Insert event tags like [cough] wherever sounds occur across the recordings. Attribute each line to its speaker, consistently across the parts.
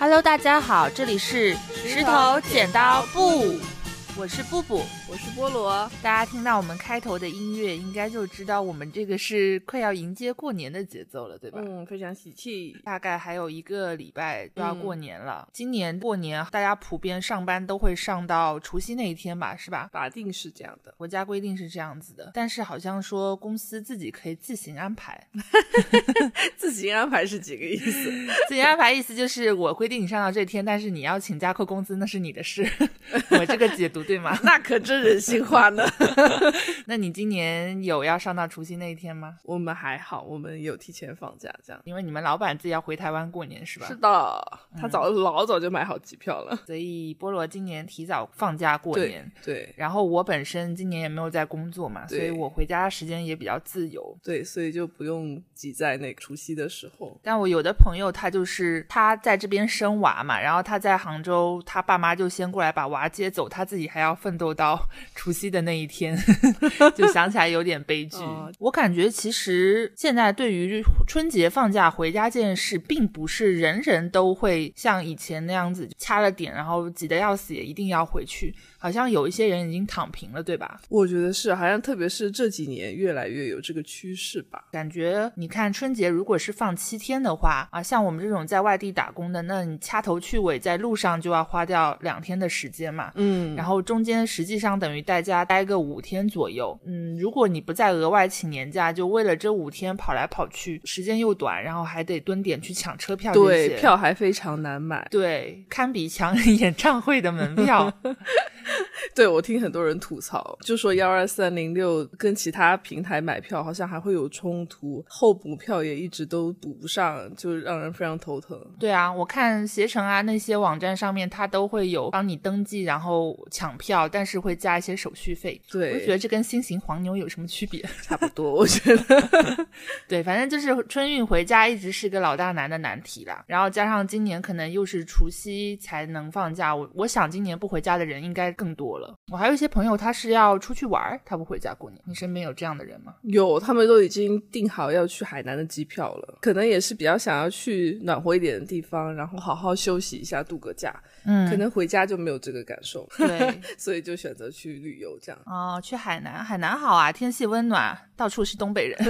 Speaker 1: Hello，大家好，这里是石头剪刀布，我是布布。
Speaker 2: 我是菠萝，
Speaker 1: 大家听到我们开头的音乐，应该就知道我们这个是快要迎接过年的节奏了，对吧？
Speaker 2: 嗯，非常喜气。
Speaker 1: 大概还有一个礼拜就要过年了。今年过年，大家普遍上班都会上到除夕那一天吧，是吧？
Speaker 2: 法定是这样的，
Speaker 1: 国家规定是这样子的。但是好像说公司自己可以自行安排 [laughs] [laughs]
Speaker 2: 自行安排是几个意思？[laughs]
Speaker 1: 自行安排意思就是我规定你上到这天，但是你要请假扣工资，那是你的事。我这个解读对吗？
Speaker 2: 那可真。人性化呢？[laughs]
Speaker 1: 那你今年有要上到除夕那一天吗？
Speaker 2: 我们还好，我们有提前放假，这样，
Speaker 1: 因为你们老板自己要回台湾过年是吧？
Speaker 2: 是的，他早老早就买好机票了，
Speaker 1: 所以菠萝今年提早放假过年。
Speaker 2: 对，
Speaker 1: 然后我本身今年也没有在工作嘛，所以我回家时间也比较自由。
Speaker 2: 对，所以就不用挤在那个除夕的时候。
Speaker 1: 但我有的朋友他就是他在这边生娃嘛，然后他在杭州，他爸妈就先过来把娃接走，他自己还要奋斗到。除夕的那一天，[laughs] 就想起来有点悲剧。我感觉其实现在对于春节放假回家这件事，并不是人人都会像以前那样子掐了点，然后急得要死也一定要回去。好像有一些人已经躺平了，对吧？
Speaker 2: 我觉得是，好像特别是这几年越来越有这个趋势吧。
Speaker 1: 感觉你看春节如果是放七天的话啊，像我们这种在外地打工的，那你掐头去尾在路上就要花掉两天的时间嘛。
Speaker 2: 嗯，
Speaker 1: 然后中间实际上等于在家待个五天左右。嗯，如果你不再额外请年假，就为了这五天跑来跑去，时间又短，然后还得蹲点去抢车票，
Speaker 2: 对，票还非常难买，
Speaker 1: 对，堪比抢 [laughs] 演唱会的门票。[laughs]
Speaker 2: 对，我听很多人吐槽，就说幺二三零六跟其他平台买票好像还会有冲突，候补票也一直都补不上，就让人非常头疼。
Speaker 1: 对啊，我看携程啊那些网站上面，它都会有帮你登记，然后抢票，但是会加一些手续费。
Speaker 2: 对，
Speaker 1: 我觉得这跟新型黄牛有什么区别？[laughs]
Speaker 2: 差不多，我觉得。[laughs]
Speaker 1: 对，反正就是春运回家一直是个老大难的难题啦。然后加上今年可能又是除夕才能放假，我我想今年不回家的人应该。更多了，我还有一些朋友，他是要出去玩，他不回家过年。你身边有这样的人吗？
Speaker 2: 有，他们都已经订好要去海南的机票了，可能也是比较想要去暖和一点的地方，然后好好休息一下，度个假。
Speaker 1: 嗯，
Speaker 2: 可能回家就没有这个感受，[laughs]
Speaker 1: 对，
Speaker 2: 所以就选择去旅游这样。
Speaker 1: 哦，去海南，海南好啊，天气温暖，到处是东北人。[laughs]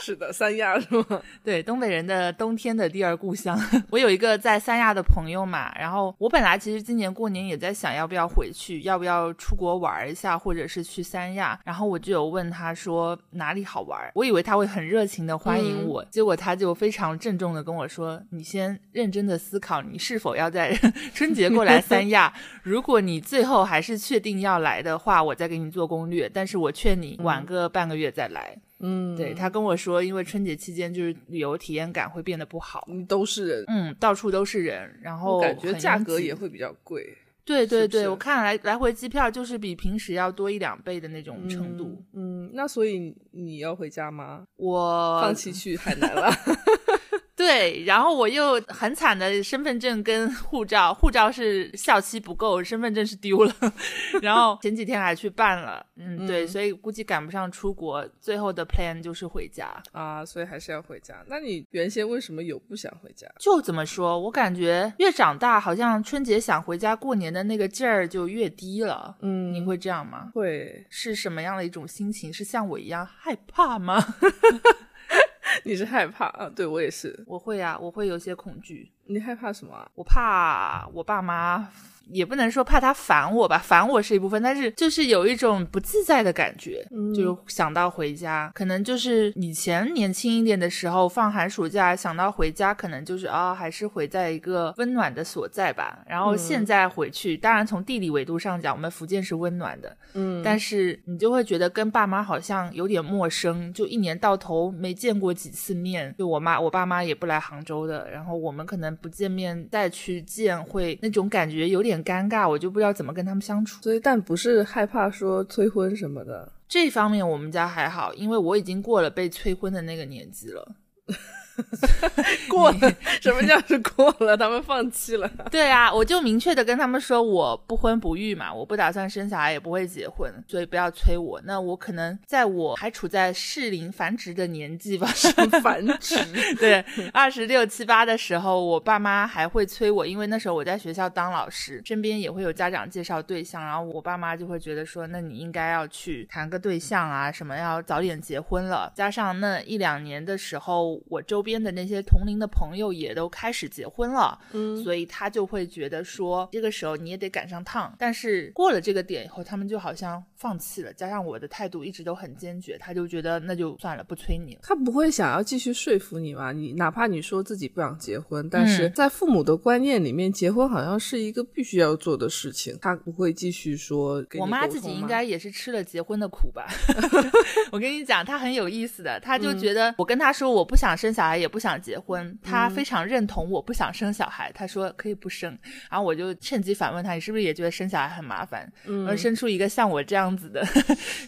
Speaker 2: 是的，三亚是吗？[laughs]
Speaker 1: 对，东北人的冬天的第二故乡。我有一个在三亚的朋友嘛，然后我本来其实今年过年也在想要不要回去，要不要出国玩一下，或者是去三亚。然后我就有问他说哪里好玩，我以为他会很热情的欢迎我，结果他就非常郑重的跟我说：“你先认真的思考，你是否要在春节过来三亚。[laughs] 如果你最后还是确定要来的话，我再给你做攻略。但是我劝你晚个半个月再来。”
Speaker 2: 嗯，
Speaker 1: 对他跟我说，因为春节期间就是旅游体验感会变得不好，
Speaker 2: 都是人，
Speaker 1: 嗯，到处都是人，然后
Speaker 2: 感觉价格也会比较贵。
Speaker 1: 对对对，我看来来回机票就是比平时要多一两倍的那种程度。
Speaker 2: 嗯，那所以你要回家吗？
Speaker 1: 我
Speaker 2: 放弃去海南了。[laughs] [laughs]
Speaker 1: 对，然后我又很惨的身份证跟护照，护照是效期不够，身份证是丢了，[laughs] 然后前几天还去办了，嗯，对，所以估计赶不上出国，最后的 plan 就是回家
Speaker 2: 啊，所以还是要回家。那你原先为什么有不想回家？
Speaker 1: 就怎么说，我感觉越长大，好像春节想回家过年的那个劲儿就越低了。
Speaker 2: 嗯，
Speaker 1: 你会这样吗？
Speaker 2: 会，
Speaker 1: 是什么样的一种心情？是像我一样害怕吗？[laughs] [laughs]
Speaker 2: 你是害怕啊？对我也是，
Speaker 1: 我会啊，我会有些恐惧。
Speaker 2: 你害怕什么？
Speaker 1: 我怕我爸妈。也不能说怕他烦我吧，烦我是一部分，但是就是有一种不自在的感觉，就想到回家，可能就是以前年轻一点的时候放寒暑假想到回家，可能就是啊，还是回在一个温暖的所在吧。然后现在回去，当然从地理维度上讲，我们福建是温暖的，
Speaker 2: 嗯，
Speaker 1: 但是你就会觉得跟爸妈好像有点陌生，就一年到头没见过几次面，就我妈我爸妈也不来杭州的，然后我们可能不见面再去见，会那种感觉有点。很尴尬，我就不知道怎么跟他们相处。
Speaker 2: 所以，但不是害怕说催婚什么的，
Speaker 1: 这方面我们家还好，因为我已经过了被催婚的那个年纪了。[laughs]
Speaker 2: 过了，[laughs] 什么叫是过了？他们放弃了。[laughs]
Speaker 1: 对啊，我就明确的跟他们说，我不婚不育嘛，我不打算生小孩，也不会结婚，所以不要催我。那我可能在我还处在适龄繁殖的年纪吧，
Speaker 2: 繁殖。
Speaker 1: 对，二十六七八的时候，我爸妈还会催我，因为那时候我在学校当老师，身边也会有家长介绍对象，然后我爸妈就会觉得说，那你应该要去谈个对象啊，什么要早点结婚了。加上那一两年的时候，我周边的那些同龄的朋友也都开始结婚了，嗯，所以他就会觉得说，这个时候你也得赶上趟。但是过了这个点以后，他们就好像放弃了。加上我的态度一直都很坚决，他就觉得那就算了，不催你了。
Speaker 2: 他不会想要继续说服你吗？你哪怕你说自己不想结婚，但是在父母的观念里面，结婚好像是一个必须要做的事情。他不会继续说。
Speaker 1: 我妈自己应该也是吃了结婚的苦吧？[laughs] [laughs] 我跟你讲，她很有意思的，她就觉得我跟她说我不想生小孩，也不想结婚，她非常认同我不想生小孩。她说可以不生，然后我就趁机反问她，你是不是也觉得生小孩很麻烦？而生出一个像我这样子的，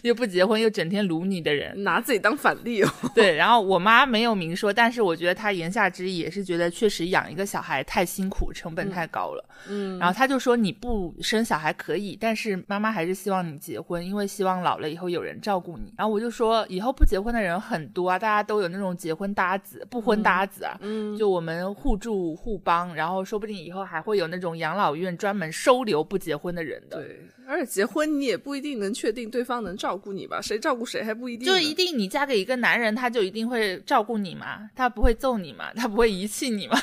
Speaker 1: 又不结婚又整天撸你的人，
Speaker 2: 拿自己当反例哦。[laughs]
Speaker 1: 对，然后我妈没有明说，但是我觉得她言下之意也是觉得确实养一个小孩太辛苦，成本太高了。嗯，然后她就说你不生小孩可以，但是妈妈还是希望你结婚，因为希望老了以后有人照顾你。然后我就说以后不结婚的人很多啊，大家都有那种结婚搭子、不婚搭子啊。嗯，就我们互助互帮，然后说不定以后还会有那种养老院专门收留不结婚的人的。
Speaker 2: 对，而且结婚你也不一定能确定对方能照顾你吧？谁照顾谁还不一定。
Speaker 1: 就一定你嫁给一个男人，他就一定会照顾你吗？他不会揍你吗？他不会遗弃你吗？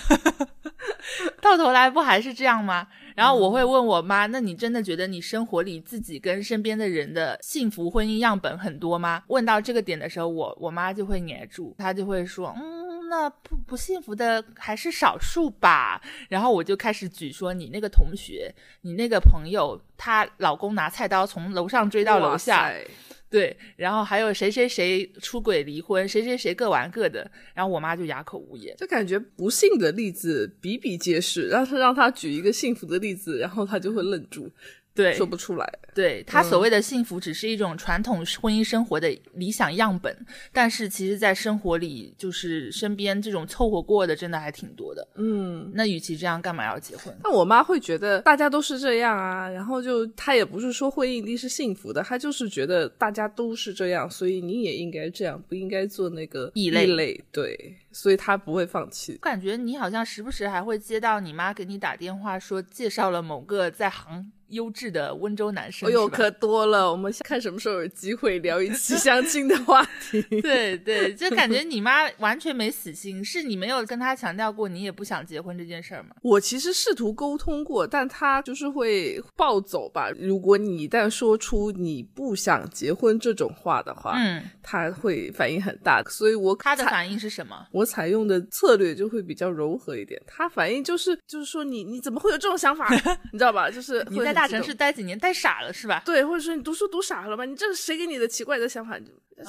Speaker 1: [laughs] 到头来不还是这样吗？然后我会问我妈：“那你真的觉得你生活里自己跟身边的人的幸福婚姻样本很多吗？”问到这个点的时候，我我妈就会黏住，她就会说：“嗯，那不不幸福的还是少数吧。”然后我就开始举说：“你那个同学，你那个朋友，她老公拿菜刀从楼上追到楼下。[laughs] ”对，然后还有谁谁谁出轨离婚，谁谁谁各玩各的，然后我妈就哑口无言，
Speaker 2: 就感觉不幸的例子比比皆是，让他让他举一个幸福的例子，然后他就会愣住。
Speaker 1: 对，
Speaker 2: 说不出来。
Speaker 1: 对他所谓的幸福，只是一种传统婚姻生活的理想样本，但是其实，在生活里，就是身边这种凑合过的，真的还挺多的。嗯，那与其这样，干嘛要结婚？
Speaker 2: 那我妈会觉得大家都是这样啊，然后就她也不是说婚姻一定是幸福的，她就是觉得大家都是这样，所以你也应该这样，不应该做那个
Speaker 1: 异
Speaker 2: 类。对，所以她不会放弃。
Speaker 1: 感觉你好像时不时还会接到你妈给你打电话，说介绍了某个在行。优质的温州男生，
Speaker 2: 哎呦，可多了。我们看什么时候有机会聊一期 [laughs] 相亲的话题。
Speaker 1: 对对，就感觉你妈完全没死心，是你没有跟她强调过你也不想结婚这件事儿吗？
Speaker 2: 我其实试图沟通过，但她就是会暴走吧。如果你一旦说出你不想结婚这种话的话，嗯，他会反应很大。所以我
Speaker 1: 她的反应是什么？
Speaker 2: 我采用的策略就会比较柔和一点。她反应就是就是说你你怎么会有这种想法？[laughs] 你知道吧？就是
Speaker 1: 你在大城市待几年，待傻了是吧？
Speaker 2: 对，或者说你读书读傻了吧？你这是谁给你的奇怪的想法？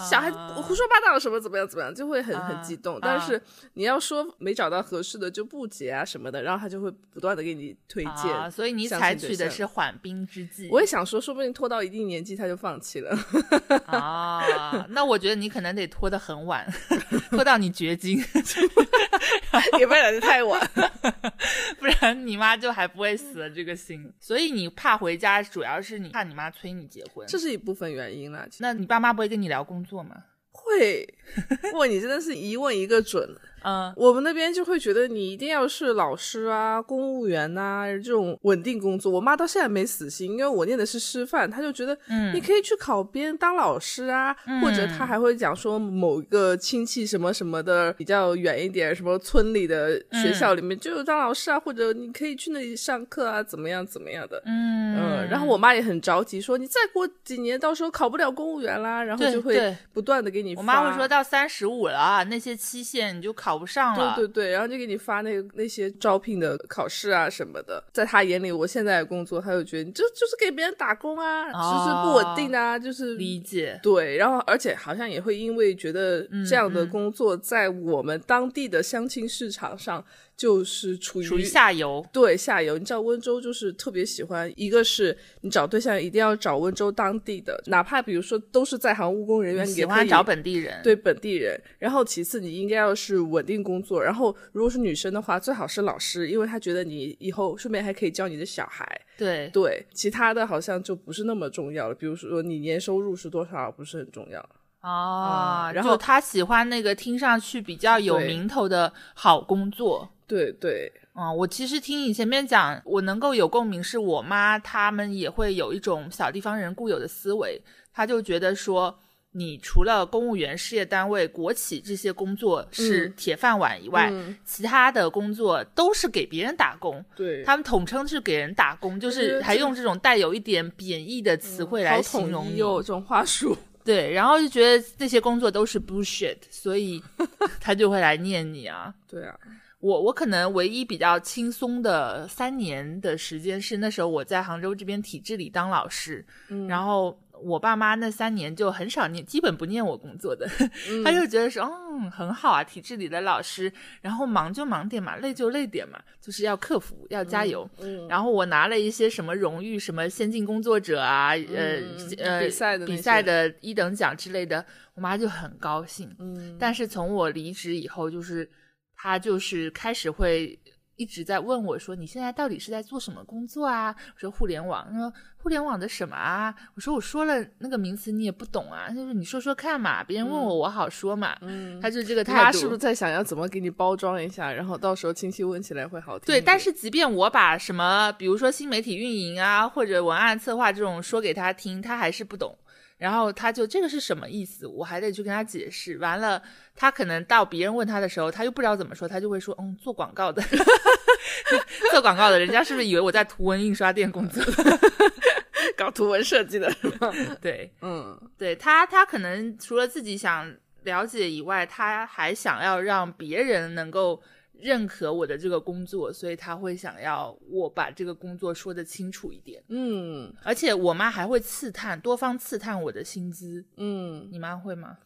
Speaker 2: 小孩胡说八道什么怎么样怎么样，就会很很激动。但是你要说没找到合适的就不结啊什么的，然后他就会不断的给你推荐。
Speaker 1: 所以你采取的是缓兵之计。
Speaker 2: 我也想说，说不定拖到一定年纪他就放弃了。
Speaker 1: 啊，那我觉得你可能得拖得很晚，拖到你绝经，[laughs]
Speaker 2: 也不然就太晚，[laughs]
Speaker 1: 不然你妈就还不会死了这个心。所以你怕回家，主要是你怕你妈催你结婚，
Speaker 2: 这是一部分原因了。
Speaker 1: 那你爸妈不会跟你聊工工作吗？
Speaker 2: 会，哇，你真的是一问一个准。嗯，我们那边就会觉得你一定要是老师啊、公务员呐这种稳定工作。我妈到现在没死心，因为我念的是师范，她就觉得，嗯，你可以去考编当老师啊，或者她还会讲说某一个亲戚什么什么的比较远一点，什么村里的学校里面就有当老师啊，或者你可以去那里上课啊，怎么样怎么样的。嗯嗯，然后我妈也很着急，说你再过几年，到时候考不了公务员啦，然后就会不断的给你。
Speaker 1: 我妈会说到三十五了，那些期限你就考。考不上了，
Speaker 2: 对对对，然后就给你发那个那些招聘的考试啊什么的，在他眼里，我现在的工作，他就觉得你就就是给别人打工啊，就是不稳定啊，就是
Speaker 1: 理解。
Speaker 2: 对，然后而且好像也会因为觉得这样的工作在我们当地的相亲市场上就是处于
Speaker 1: 下游，
Speaker 2: 对下游。你知道温州就是特别喜欢，一个是你找对象一定要找温州当地的，哪怕比如说都是在行务工人员，
Speaker 1: 喜欢找本地人，
Speaker 2: 对本地人。然后其次你应该要是稳定工作，然后如果是女生的话，最好是老师，因为他觉得你以后顺便还可以教你的小孩。
Speaker 1: 对
Speaker 2: 对，其他的好像就不是那么重要了，比如说你年收入是多少，不是很重要。
Speaker 1: 哦，然后他喜欢那个听上去比较有名头的好工作。
Speaker 2: 对对，
Speaker 1: 嗯，我其实听你前面讲，我能够有共鸣，是我妈他们也会有一种小地方人固有的思维，他就觉得说，你除了公务员、事业单位、国企这些工作是铁饭碗以外，其他的工作都是给别人打工。
Speaker 2: 对，
Speaker 1: 他们统称是给人打工，就是还用这种带有一点贬义的词汇来形容你，
Speaker 2: 有这种话术。[laughs]
Speaker 1: 对，然后就觉得这些工作都是 bullshit，所以 [laughs] 他就会来念你啊。
Speaker 2: 对啊。
Speaker 1: 我我可能唯一比较轻松的三年的时间是那时候我在杭州这边体制里当老师，然后我爸妈那三年就很少念，基本不念我工作的，[laughs] 他就觉得说，嗯，很好啊，体制里的老师，然后忙就忙点嘛，累就累点嘛，就是要克服，要加油。然后我拿了一些什么荣誉，什么先进工作者啊，呃呃
Speaker 2: 比赛的
Speaker 1: 比赛的一等奖之类的，我妈就很高兴。嗯，但是从我离职以后，就是。他就是开始会一直在问我，说你现在到底是在做什么工作啊？我说互联网。他说互联网的什么啊？我说我说了那个名词你也不懂啊。他说你说说看嘛，别人问我我好说嘛。嗯，他就这个态度。
Speaker 2: 他是不是在想要怎么给你包装一下，然后到时候亲戚问起来会好听？
Speaker 1: 对，但是即便我把什么，比如说新媒体运营啊，或者文案策划这种说给他听，他还是不懂。然后他就这个是什么意思？我还得去跟他解释。完了，他可能到别人问他的时候，他又不知道怎么说，他就会说：“嗯，做广告的，[laughs] 做广告的，人家是不是以为我在图文印刷店工作，[laughs]
Speaker 2: 搞图文设计的？[laughs] ”
Speaker 1: 对，
Speaker 2: 嗯，
Speaker 1: 对他，他可能除了自己想了解以外，他还想要让别人能够。认可我的这个工作，所以他会想要我把这个工作说得清楚一点。
Speaker 2: 嗯，
Speaker 1: 而且我妈还会刺探，多方刺探我的薪资。
Speaker 2: 嗯，
Speaker 1: 你妈会吗？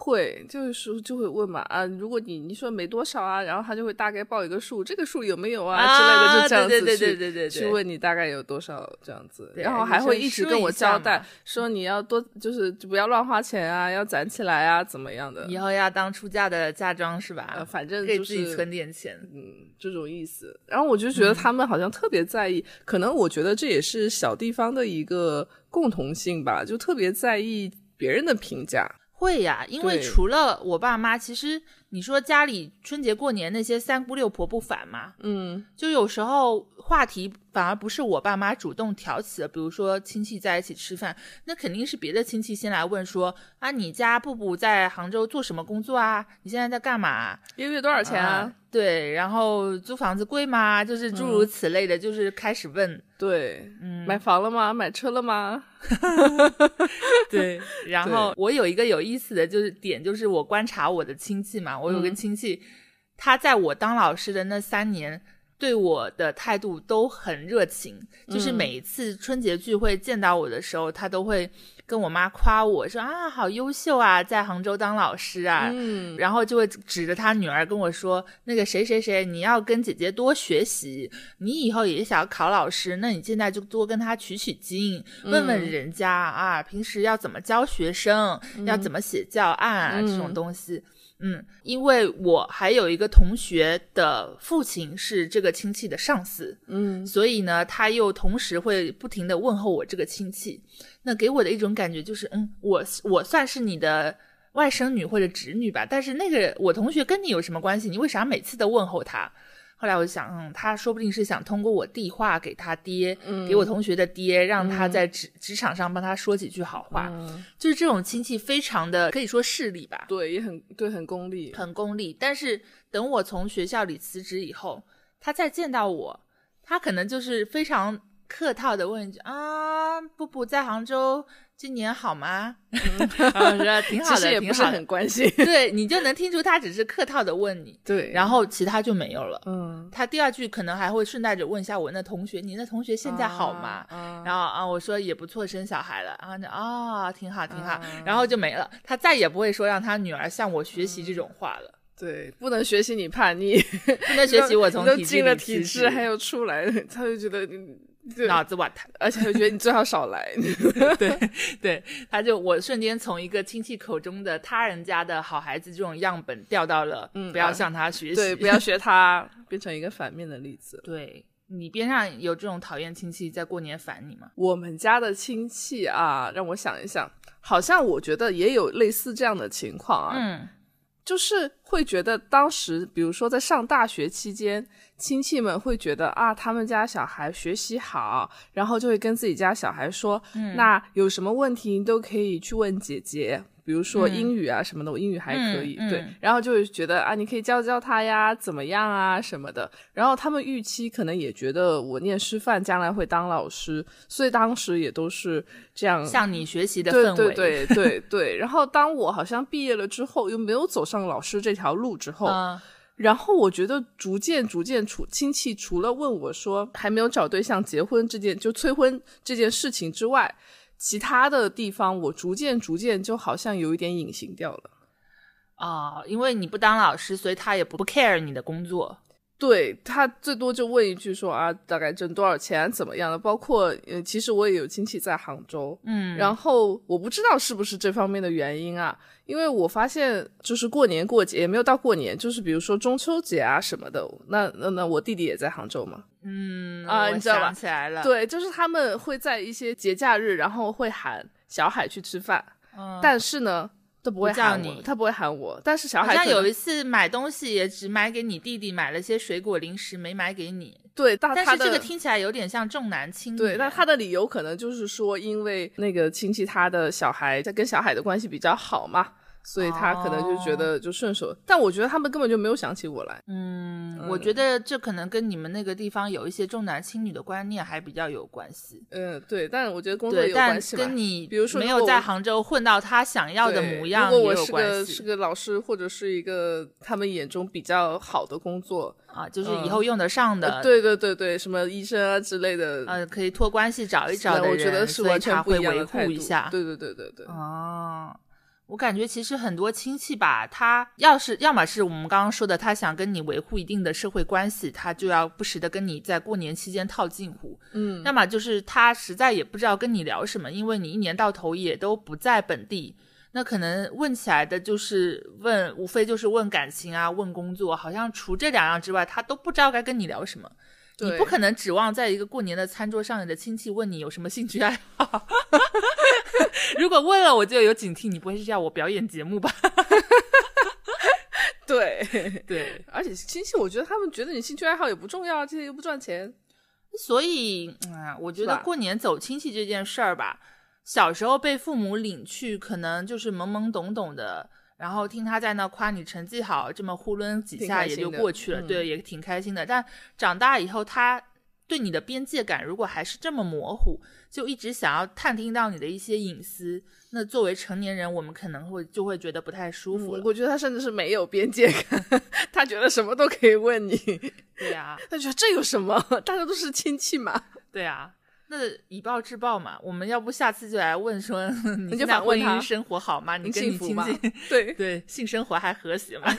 Speaker 2: 会，就是说就会问嘛啊，如果你你说没多少啊，然后他就会大概报一个数，这个数有没有啊之类的，就这样子
Speaker 1: 去
Speaker 2: 去问你大概有多少这样子，然后还会一直跟我交代说你要多就是不要乱花钱啊，要攒起来啊，怎么样的？
Speaker 1: 以后要当出嫁的嫁妆是吧？
Speaker 2: 反正
Speaker 1: 给自己存点钱，
Speaker 2: 嗯，这种意思。然后我就觉得他们好像特别在意，可能我觉得这也是小地方的一个共同性吧，就特别在意别人的评价。
Speaker 1: 会呀，因为除了我爸妈，其实你说家里春节过年那些三姑六婆不烦吗？
Speaker 2: 嗯，
Speaker 1: 就有时候话题反而不是我爸妈主动挑起的，比如说亲戚在一起吃饭，那肯定是别的亲戚先来问说啊，你家布布在杭州做什么工作啊？你现在在干嘛？
Speaker 2: 一个月多少钱啊？
Speaker 1: 对，然后租房子贵吗？就是诸如此类的，就是开始问。
Speaker 2: 对，嗯，买房了吗？买车了吗？[laughs]
Speaker 1: 对，然后我有一个有意思的就是点，就是我观察我的亲戚嘛，我有个亲戚，他在我当老师的那三年，对我的态度都很热情，就是每一次春节聚会见到我的时候，他都会。跟我妈夸我说啊，好优秀啊，在杭州当老师啊，
Speaker 2: 嗯，
Speaker 1: 然后就会指着他女儿跟我说，那个谁谁谁，你要跟姐姐多学习，你以后也想考老师，那你现在就多跟他取取经，问问人家啊，平时要怎么教学生，要怎么写教案啊，这种东西。嗯，因为我还有一个同学的父亲是这个亲戚的上司，
Speaker 2: 嗯，
Speaker 1: 所以呢，他又同时会不停的问候我这个亲戚，那给我的一种感觉就是，嗯，我我算是你的外甥女或者侄女吧，但是那个我同学跟你有什么关系？你为啥每次都问候他？后来我就想，嗯，他说不定是想通过我递话给他爹，给我同学的爹，让他在职职场上帮他说几句好话。就是这种亲戚非常的可以说势利吧，
Speaker 2: 对，也很对，很功利，
Speaker 1: 很功利。但是等我从学校里辞职以后，他再见到我，他可能就是非常客套的问一句啊，布布在杭州。今年好吗？[laughs] 我说挺好的，
Speaker 2: 也不是很关心。[laughs]
Speaker 1: 对 [laughs] 你就能听出他只是客套的问你，
Speaker 2: 对，
Speaker 1: 然后其他就没有了。
Speaker 2: 嗯，
Speaker 1: 他第二句可能还会顺带着问一下我那同学，你那同学现在好吗？然后啊，我说也不错，生小孩了。然后就啊，挺好挺好，然后就没了。他再也不会说让他女儿向我学习这种话了。
Speaker 2: 对，不能学习你叛逆，
Speaker 1: 不能学习我从体
Speaker 2: 进了
Speaker 1: 体
Speaker 2: 制还要出来，他就觉得
Speaker 1: 脑子瓦特，
Speaker 2: 而且我觉得你最好少来。[laughs]
Speaker 1: 对对，他就我瞬间从一个亲戚口中的他人家的好孩子这种样本掉到了，嗯，不要向他学习，
Speaker 2: 对，不要学他，变成一个反面的例子。
Speaker 1: 对你边上有这种讨厌亲戚在过年烦你吗？
Speaker 2: 我们家的亲戚啊，让我想一想，好像我觉得也有类似这样的情况啊，
Speaker 1: 嗯。
Speaker 2: 就是会觉得当时，比如说在上大学期间，亲戚们会觉得啊，他们家小孩学习好，然后就会跟自己家小孩说，那有什么问题你都可以去问姐姐。比如说英语啊什么的，我英语还可以，对，然后就会觉得啊，你可以教教他呀，怎么样啊什么的。然后他们预期可能也觉得我念师范将来会当老师，所以当时也都是这样
Speaker 1: 向你学习的氛
Speaker 2: 围。对对对对对。然后当我好像毕业了之后，又没有走上老师这条路之后，然后我觉得逐渐逐渐，除亲戚除了问我说还没有找对象结婚这件就催婚这件事情之外。其他的地方，我逐渐逐渐就好像有一点隐形掉了，
Speaker 1: 啊，因为你不当老师，所以他也不 care 你的工作。
Speaker 2: 对他最多就问一句说啊，大概挣多少钱，怎么样的？包括呃，其实我也有亲戚在杭州，
Speaker 1: 嗯，
Speaker 2: 然后我不知道是不是这方面的原因啊，因为我发现就是过年过节也没有到过年，就是比如说中秋节啊什么的，那那那我弟弟也在杭州嘛，
Speaker 1: 嗯
Speaker 2: 啊，你知道吧？
Speaker 1: 起来了，
Speaker 2: 对，就是他们会在一些节假日，然后会喊小海去吃饭，但是呢。都不会喊
Speaker 1: 你，
Speaker 2: 他不会喊我。但是小海
Speaker 1: 好像有一次买东西也只买给你弟弟，买了些水果零食，没买给你。
Speaker 2: 对，
Speaker 1: 但
Speaker 2: 是
Speaker 1: 这个听起来有点像重男轻女。
Speaker 2: 对，那他的理由可能就是说，因为那个亲戚他的小孩在跟小海的关系比较好嘛。所以他可能就觉得就顺手，但我觉得他们根本就没有想起我来。
Speaker 1: 嗯，我觉得这可能跟你们那个地方有一些重男轻女的观念还比较有关系。
Speaker 2: 嗯，对，但我觉得工作有关系
Speaker 1: 跟你
Speaker 2: 比如说
Speaker 1: 没有在杭州混到他想要的模样
Speaker 2: 也有关系。是个老师或者是一个他们眼中比较好的工作
Speaker 1: 啊，就是以后用得上的。
Speaker 2: 对对对对，什么医生啊之类的，
Speaker 1: 呃，可以托关系找一找的人，
Speaker 2: 我觉得是完全
Speaker 1: 会维护一下。
Speaker 2: 对对对对对。
Speaker 1: 哦。我感觉其实很多亲戚吧，他要是要么是我们刚刚说的，他想跟你维护一定的社会关系，他就要不时的跟你在过年期间套近乎，
Speaker 2: 嗯，
Speaker 1: 要么就是他实在也不知道跟你聊什么，因为你一年到头也都不在本地，那可能问起来的就是问，无非就是问感情啊，问工作，好像除这两样之外，他都不知道该跟你聊什么。你不可能指望在一个过年的餐桌上，你的亲戚问你有什么兴趣爱好。[laughs] 如果问了，我就有警惕，你不会是要我表演节目吧？[laughs]
Speaker 2: 对
Speaker 1: 对，
Speaker 2: 而且亲戚，我觉得他们觉得你兴趣爱好也不重要，这些又不赚钱，
Speaker 1: 所以啊，我觉得过年走亲戚这件事儿吧，小时候被父母领去，可能就是懵懵懂懂的。然后听他在那夸你成绩好，这么呼伦几下也就过去了，对，也挺开心的。但长大以后，他对你的边界感如果还是这么模糊，就一直想要探听到你的一些隐私，那作为成年人，我们可能会就会觉得不太舒服了。
Speaker 2: 我觉得他甚至是没有边界感，他觉得什么都可以问你。
Speaker 1: 对呀，
Speaker 2: 他觉得这有什么？大家都是亲戚嘛。
Speaker 1: 对啊。那以暴制暴嘛，我们要不下次就来问说，[laughs]
Speaker 2: 你就反问
Speaker 1: 他生活好吗？
Speaker 2: 你
Speaker 1: 跟你亲戚
Speaker 2: 对 [laughs]
Speaker 1: 对性生活还和谐吗？[laughs]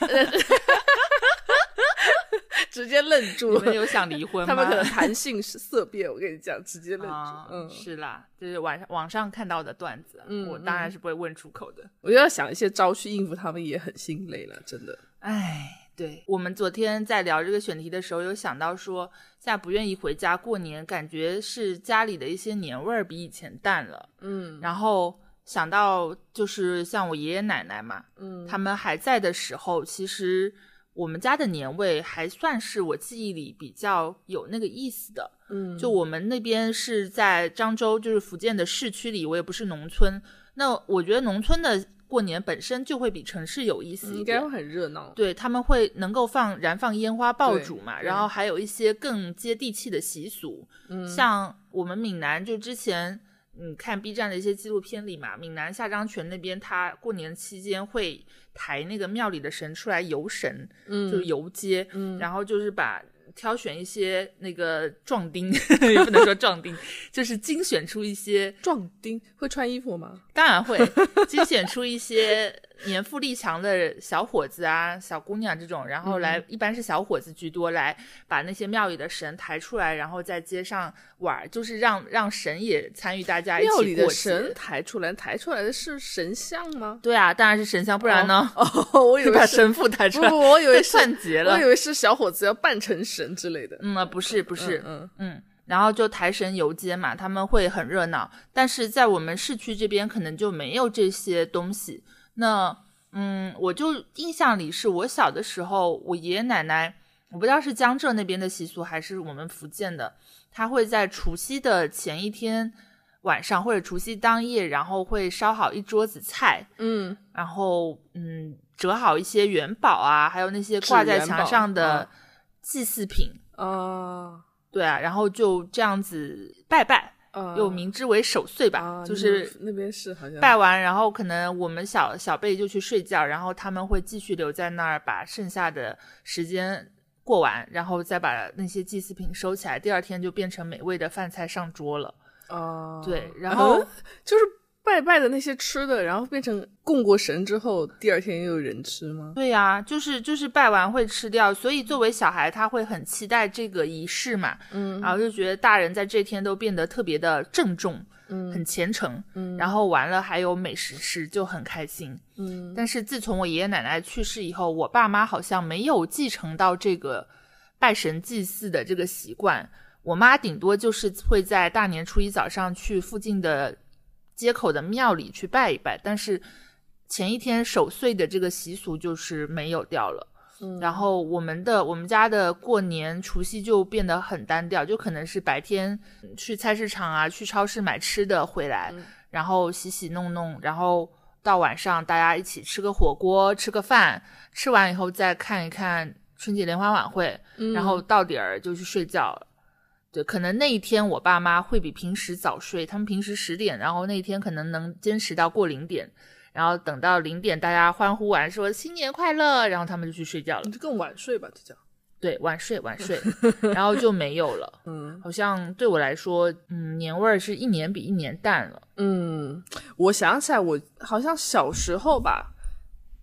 Speaker 2: 直接愣住，
Speaker 1: 你们有想离婚吗？
Speaker 2: 他们可能谈性色变，我跟你讲，直接愣住。
Speaker 1: 嗯，是啦，就是网上网上看到的段子，我当然是不会问出口的。
Speaker 2: 我就要想一些招去应付他们，也很心累了，真的。
Speaker 1: 唉。对我们昨天在聊这个选题的时候，有想到说，现在不愿意回家过年，感觉是家里的一些年味儿比以前淡了。
Speaker 2: 嗯，
Speaker 1: 然后想到就是像我爷爷奶奶嘛，
Speaker 2: 嗯，
Speaker 1: 他们还在的时候，其实我们家的年味还算是我记忆里比较有那个意思的。
Speaker 2: 嗯，
Speaker 1: 就我们那边是在漳州，就是福建的市区里，我也不是农村。那我觉得农村的。过年本身就会比城市有意思，
Speaker 2: 应该会很热闹。
Speaker 1: 对他们会能够放燃放烟花爆竹嘛，然后还有一些更接地气的习俗。
Speaker 2: 嗯，
Speaker 1: 像我们闽南就之前你看 B 站的一些纪录片里嘛，闽南下漳泉那边他过年期间会抬那个庙里的神出来游神，
Speaker 2: 嗯，
Speaker 1: 就是游街，
Speaker 2: 嗯，
Speaker 1: 然后就是把。挑选一些那个壮丁，[laughs] 也不能说壮丁，就是精选出一些
Speaker 2: 壮丁会穿衣服吗？
Speaker 1: 当然会，精选出一些年富力强的小伙子啊、小姑娘这种，然后来一般是小伙子居多，来把那些庙里的神抬出来，然后在街上玩，就是让让神也参与大家一起
Speaker 2: 庙里的神抬出来，抬出来的是神像吗？
Speaker 1: 对啊，当然是神像，不然
Speaker 2: 呢？哦，我以 [laughs] 为
Speaker 1: 把神父抬出来，不
Speaker 2: 我以为
Speaker 1: 算节了，
Speaker 2: 我以为是小伙子要扮成神之类的。
Speaker 1: 嗯，不是，不是，嗯嗯。然后就抬神游街嘛，他们会很热闹。但是在我们市区这边可能就没有这些东西。那，嗯，我就印象里是我小的时候，我爷爷奶奶，我不知道是江浙那边的习俗还是我们福建的，他会在除夕的前一天晚上或者除夕当夜，然后会烧好一桌子菜，
Speaker 2: 嗯，
Speaker 1: 然后嗯折好一些元宝啊，还有那些挂在墙上的祭祀品
Speaker 2: 啊。
Speaker 1: 对啊，然后就这样子拜拜，又名之为守岁吧，就是
Speaker 2: 那边是好像
Speaker 1: 拜完，然后可能我们小小辈就去睡觉，然后他们会继续留在那儿，把剩下的时间过完，然后再把那些祭祀品收起来，第二天就变成美味的饭菜上桌了。
Speaker 2: 哦，
Speaker 1: 对，然 [laughs] 后
Speaker 2: 就是。拜拜的那些吃的，然后变成供过神之后，第二天又有人吃吗？
Speaker 1: 对呀，就是就是拜完会吃掉，所以作为小孩他会很期待这个仪式嘛，
Speaker 2: 嗯，
Speaker 1: 然后就觉得大人在这天都变得特别的郑重，
Speaker 2: 嗯，
Speaker 1: 很虔诚，
Speaker 2: 嗯，
Speaker 1: 然后完了还有美食吃，就很开心，
Speaker 2: 嗯。
Speaker 1: 但是自从我爷爷奶奶去世以后，我爸妈好像没有继承到这个拜神祭祀的这个习惯，我妈顶多就是会在大年初一早上去附近的。街口的庙里去拜一拜，但是前一天守岁的这个习俗就是没有掉了。
Speaker 2: 嗯，
Speaker 1: 然后我们的我们家的过年除夕就变得很单调，就可能是白天去菜市场啊，去超市买吃的回来，然后洗洗弄弄，然后到晚上大家一起吃个火锅，吃个饭，吃完以后再看一看春节联欢晚会，然后到点儿就去睡觉了。对，可能那一天我爸妈会比平时早睡，他们平时十点，然后那一天可能能坚持到过零点，然后等到零点大家欢呼完说新年快乐，然后他们就去睡觉了。
Speaker 2: 就更晚睡吧，这叫
Speaker 1: 对晚睡晚睡，[laughs] 然后就没有了。[laughs]
Speaker 2: 嗯，
Speaker 1: 好像对我来说，嗯，年味儿是一年比一年淡了。
Speaker 2: 嗯，我想起来，我好像小时候吧，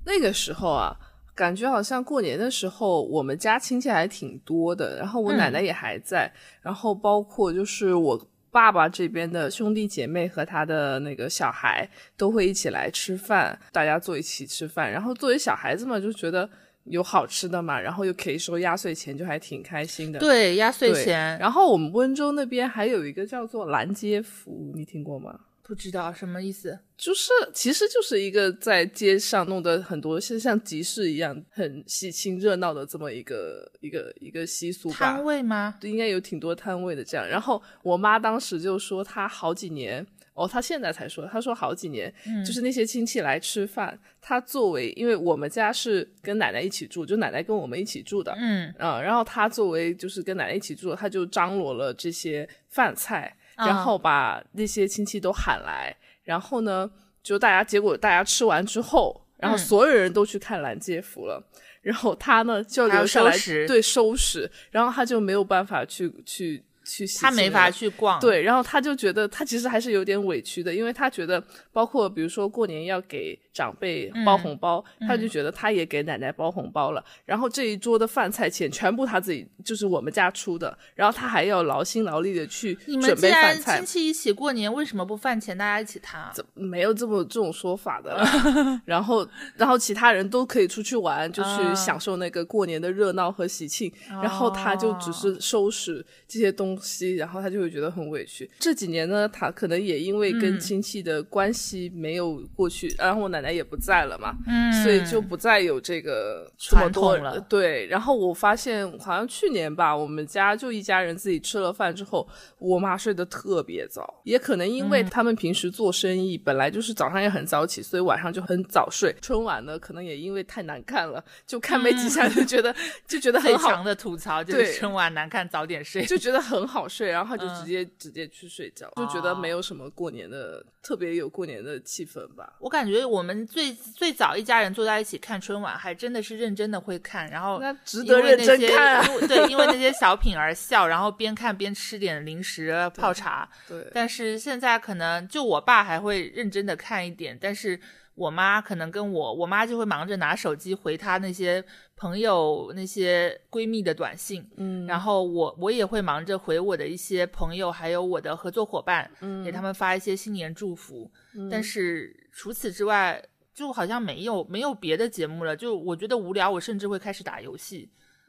Speaker 2: 那个时候啊。感觉好像过年的时候，我们家亲戚还挺多的，然后我奶奶也还在，然后包括就是我爸爸这边的兄弟姐妹和他的那个小孩都会一起来吃饭，大家坐一起吃饭。然后作为小孩子嘛，就觉得有好吃的嘛，然后又可以收压岁钱，就还挺开心的。
Speaker 1: 对，压岁钱。
Speaker 2: 然后我们温州那边还有一个叫做拦街福，你听过吗？
Speaker 1: 不知道什么意思，
Speaker 2: 就是其实就是一个在街上弄得很多是像集市一样很喜庆热闹的这么一个一个一个习俗吧？
Speaker 1: 摊位吗？
Speaker 2: 对应该有挺多摊位的这样。然后我妈当时就说，她好几年哦，她现在才说，她说好几年，就是那些亲戚来吃饭，她作为因为我们家是跟奶奶一起住，就奶奶跟我们一起住的，
Speaker 1: 嗯
Speaker 2: 啊，然后她作为就是跟奶奶一起住，她就张罗了这些饭菜。然后把那些亲戚都喊来，然后呢，就大家结果大家吃完之后，然后所有人都去看蓝街福了，然后他呢就留下来对收拾，然后他就没有办法去去。去
Speaker 1: 他没法去逛，
Speaker 2: 对，然后他就觉得他其实还是有点委屈的，因为他觉得包括比如说过年要给长辈包红包，他就觉得他也给奶奶包红包了，然后这一桌的饭菜钱全部他自己就是我们家出的，然后他还要劳心劳力的去准备饭菜。
Speaker 1: 亲戚一起过年，为什么不饭钱大家一起摊啊？
Speaker 2: 没有这么这种说法的。[laughs] 然后，然后其他人都可以出去玩，就去享受那个过年的热闹和喜庆，然后他就只是收拾这些东。西，然后他就会觉得很委屈。这几年呢，他可能也因为跟亲戚的关系没有过去，然后我奶奶也不在了嘛，
Speaker 1: 嗯，
Speaker 2: 所以就不再有这个
Speaker 1: 传统了。
Speaker 2: 对，然后我发现好像去年吧，我们家就一家人自己吃了饭之后，我妈睡得特别早，也可能因为他们平时做生意本来就是早上也很早起，所以晚上就很早睡。春晚呢，可能也因为太难看了，就看没几下就觉得就觉得很
Speaker 1: 强的吐槽，就是春晚难看，早点睡，
Speaker 2: 就觉得很。好睡，然后他就直接直接去睡觉，就觉得没有什么过年的特别有过年的气氛吧。
Speaker 1: 我感觉我们最最早一家人坐在一起看春晚，还真的是认真的会看，然后
Speaker 2: 那值得认真看。
Speaker 1: 对，因为那些小品而笑，然后边看边吃点零食泡茶。
Speaker 2: 对，
Speaker 1: 但是现在可能就我爸还会认真的看一点，但是。我妈可能跟我，我妈就会忙着拿手机回她那些朋友、那些闺蜜的短信，
Speaker 2: 嗯，
Speaker 1: 然后我我也会忙着回我的一些朋友，还有我的合作伙伴，
Speaker 2: 嗯，
Speaker 1: 给他们发一些新年祝福。但是除此之外，就好像没有没有别的节目了。就我觉得无聊，我甚至会开始打游戏，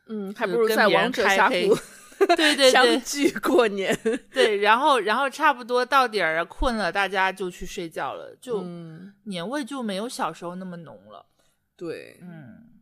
Speaker 2: 嗯，还不如在王者下
Speaker 1: 黑。[laughs] 对对对，
Speaker 2: 相聚过年，[laughs]
Speaker 1: 对，然后然后差不多到点儿困了，大家就去睡觉了，就年味就没有小时候那么浓了。
Speaker 2: 对，
Speaker 1: 嗯，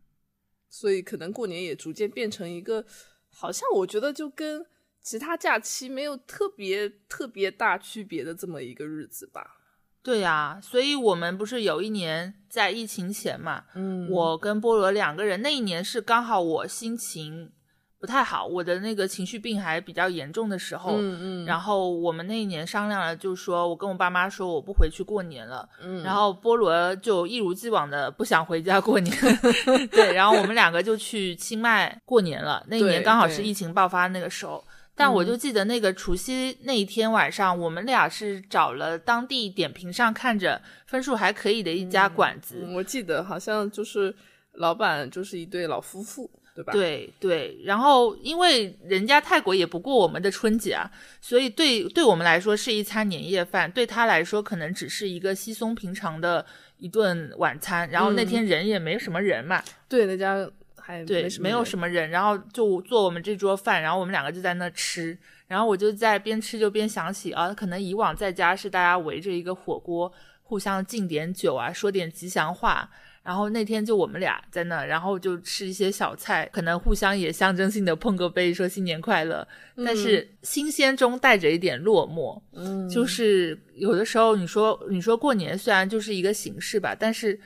Speaker 2: 所以可能过年也逐渐变成一个，好像我觉得就跟其他假期没有特别特别大区别的这么一个日子吧。
Speaker 1: 对呀，所以我们不是有一年在疫情前嘛，
Speaker 2: 嗯，
Speaker 1: 我跟菠萝两个人，那一年是刚好我心情。不太好，我的那个情绪病还比较严重的时候，
Speaker 2: 嗯嗯，
Speaker 1: 然后我们那一年商量了，就是说我跟我爸妈说我不回去过年了，
Speaker 2: 嗯，
Speaker 1: 然后菠萝就一如既往的不想回家过年，[laughs] 对，然后我们两个就去清迈过年了。那一年刚好是疫情爆发那个时候，但我就记得那个除夕那一天晚上，我们俩是找了当地点评上看着分数还可以的一家馆子，
Speaker 2: 我记得好像就是老板就是一对老夫妇。
Speaker 1: 对对，然后因为人家泰国也不过我们的春节啊，所以对对我们来说是一餐年夜饭，对他来说可能只是一个稀松平常的一顿晚餐。然后那天人也没什么人嘛，
Speaker 2: 对那家还
Speaker 1: 对没有什么人，然后就做我们这桌饭，然后我们两个就在那吃，然后我就在边吃就边想起啊，可能以往在家是大家围着一个火锅，互相敬点酒啊，说点吉祥话。然后那天就我们俩在那，然后就吃一些小菜，可能互相也象征性的碰个杯，说新年快乐。但是新鲜中带着一点落寞，
Speaker 2: 嗯，
Speaker 1: 就是有的时候你说你说过年虽然就是一个形式吧，但是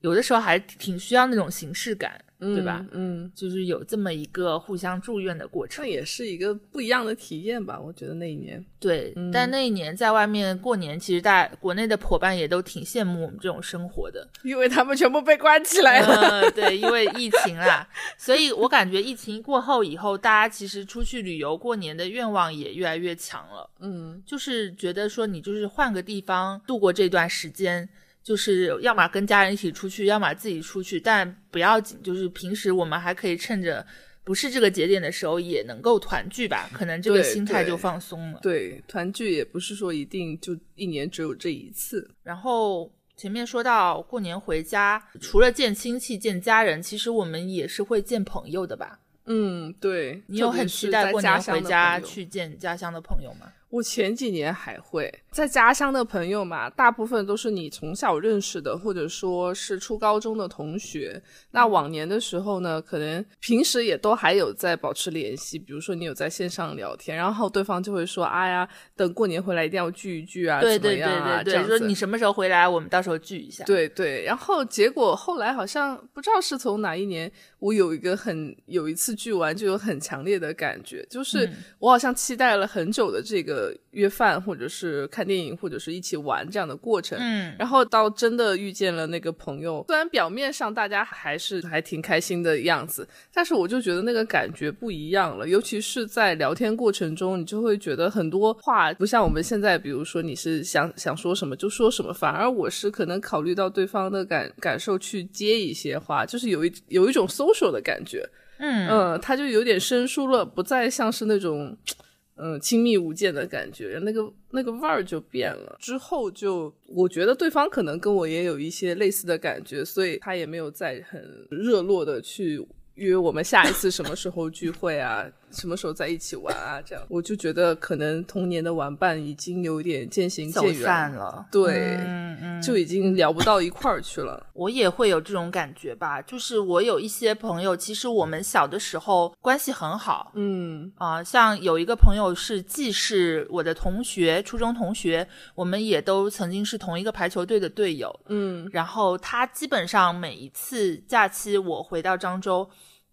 Speaker 1: 有的时候还挺需要那种形式感。对吧？
Speaker 2: 嗯，
Speaker 1: 就是有这么一个互相祝愿的过程，
Speaker 2: 这也是一个不一样的体验吧。我觉得那一年，
Speaker 1: 对，但那一年在外面过年，其实大国内的伙伴也都挺羡慕我们这种生活的，
Speaker 2: 因为他们全部被关起来了。[laughs]
Speaker 1: 对，因为疫情啦，所以我感觉疫情过后以后，大家其实出去旅游过年的愿望也越来越强了。
Speaker 2: 嗯，
Speaker 1: 就是觉得说你就是换个地方度过这段时间。就是要么跟家人一起出去，要么自己出去，但不要紧。就是平时我们还可以趁着不是这个节点的时候，也能够团聚吧。可能这个心态就放松了。
Speaker 2: 对，团聚也不是说一定就一年只有这一次。
Speaker 1: 然后前面说到过年回家，除了见亲戚、见家人，其实我们也是会见朋友的吧？
Speaker 2: 嗯，对。
Speaker 1: 你有很期待过年回家去见家乡的朋友吗？
Speaker 2: 我前几年还会在家乡的朋友嘛，大部分都是你从小认识的，或者说是初高中的同学。那往年的时候呢，可能平时也都还有在保持联系，比如说你有在线上聊天，然后对方就会说：“哎呀，等过年回来一定要聚一聚啊，
Speaker 1: 怎么样啊？”这样说你什么时候回来，我们到时候聚一下。
Speaker 2: 对对，然后结果后来好像不知道是从哪一年，我有一个很有一次聚完就有很强烈的感觉，就是我好像期待了很久的这个。约饭，或者是看电影，或者是一起玩这样的过程，
Speaker 1: 嗯，
Speaker 2: 然后到真的遇见了那个朋友，虽然表面上大家还是还挺开心的样子，但是我就觉得那个感觉不一样了，尤其是在聊天过程中，你就会觉得很多话不像我们现在，比如说你是想想说什么就说什么，反而我是可能考虑到对方的感感受去接一些话，就是有一有一种 social 的感觉，
Speaker 1: 嗯。
Speaker 2: 嗯，他就有点生疏了，不再像是那种。嗯，亲密无间的感觉，那个那个味儿就变了。之后就，我觉得对方可能跟我也有一些类似的感觉，所以他也没有再很热络的去约我们下一次什么时候聚会啊。什么时候在一起玩啊？[laughs] 这样我就觉得可能童年的玩伴已经有点渐行渐远
Speaker 1: 了，
Speaker 2: 对，
Speaker 1: 嗯嗯，
Speaker 2: 就已经聊不到一块儿去了。[laughs]
Speaker 1: 我也会有这种感觉吧，就是我有一些朋友，其实我们小的时候关系很好，
Speaker 2: 嗯
Speaker 1: 啊，像有一个朋友是既是我的同学，初中同学，我们也都曾经是同一个排球队的队友，
Speaker 2: 嗯，
Speaker 1: 然后他基本上每一次假期我回到漳州。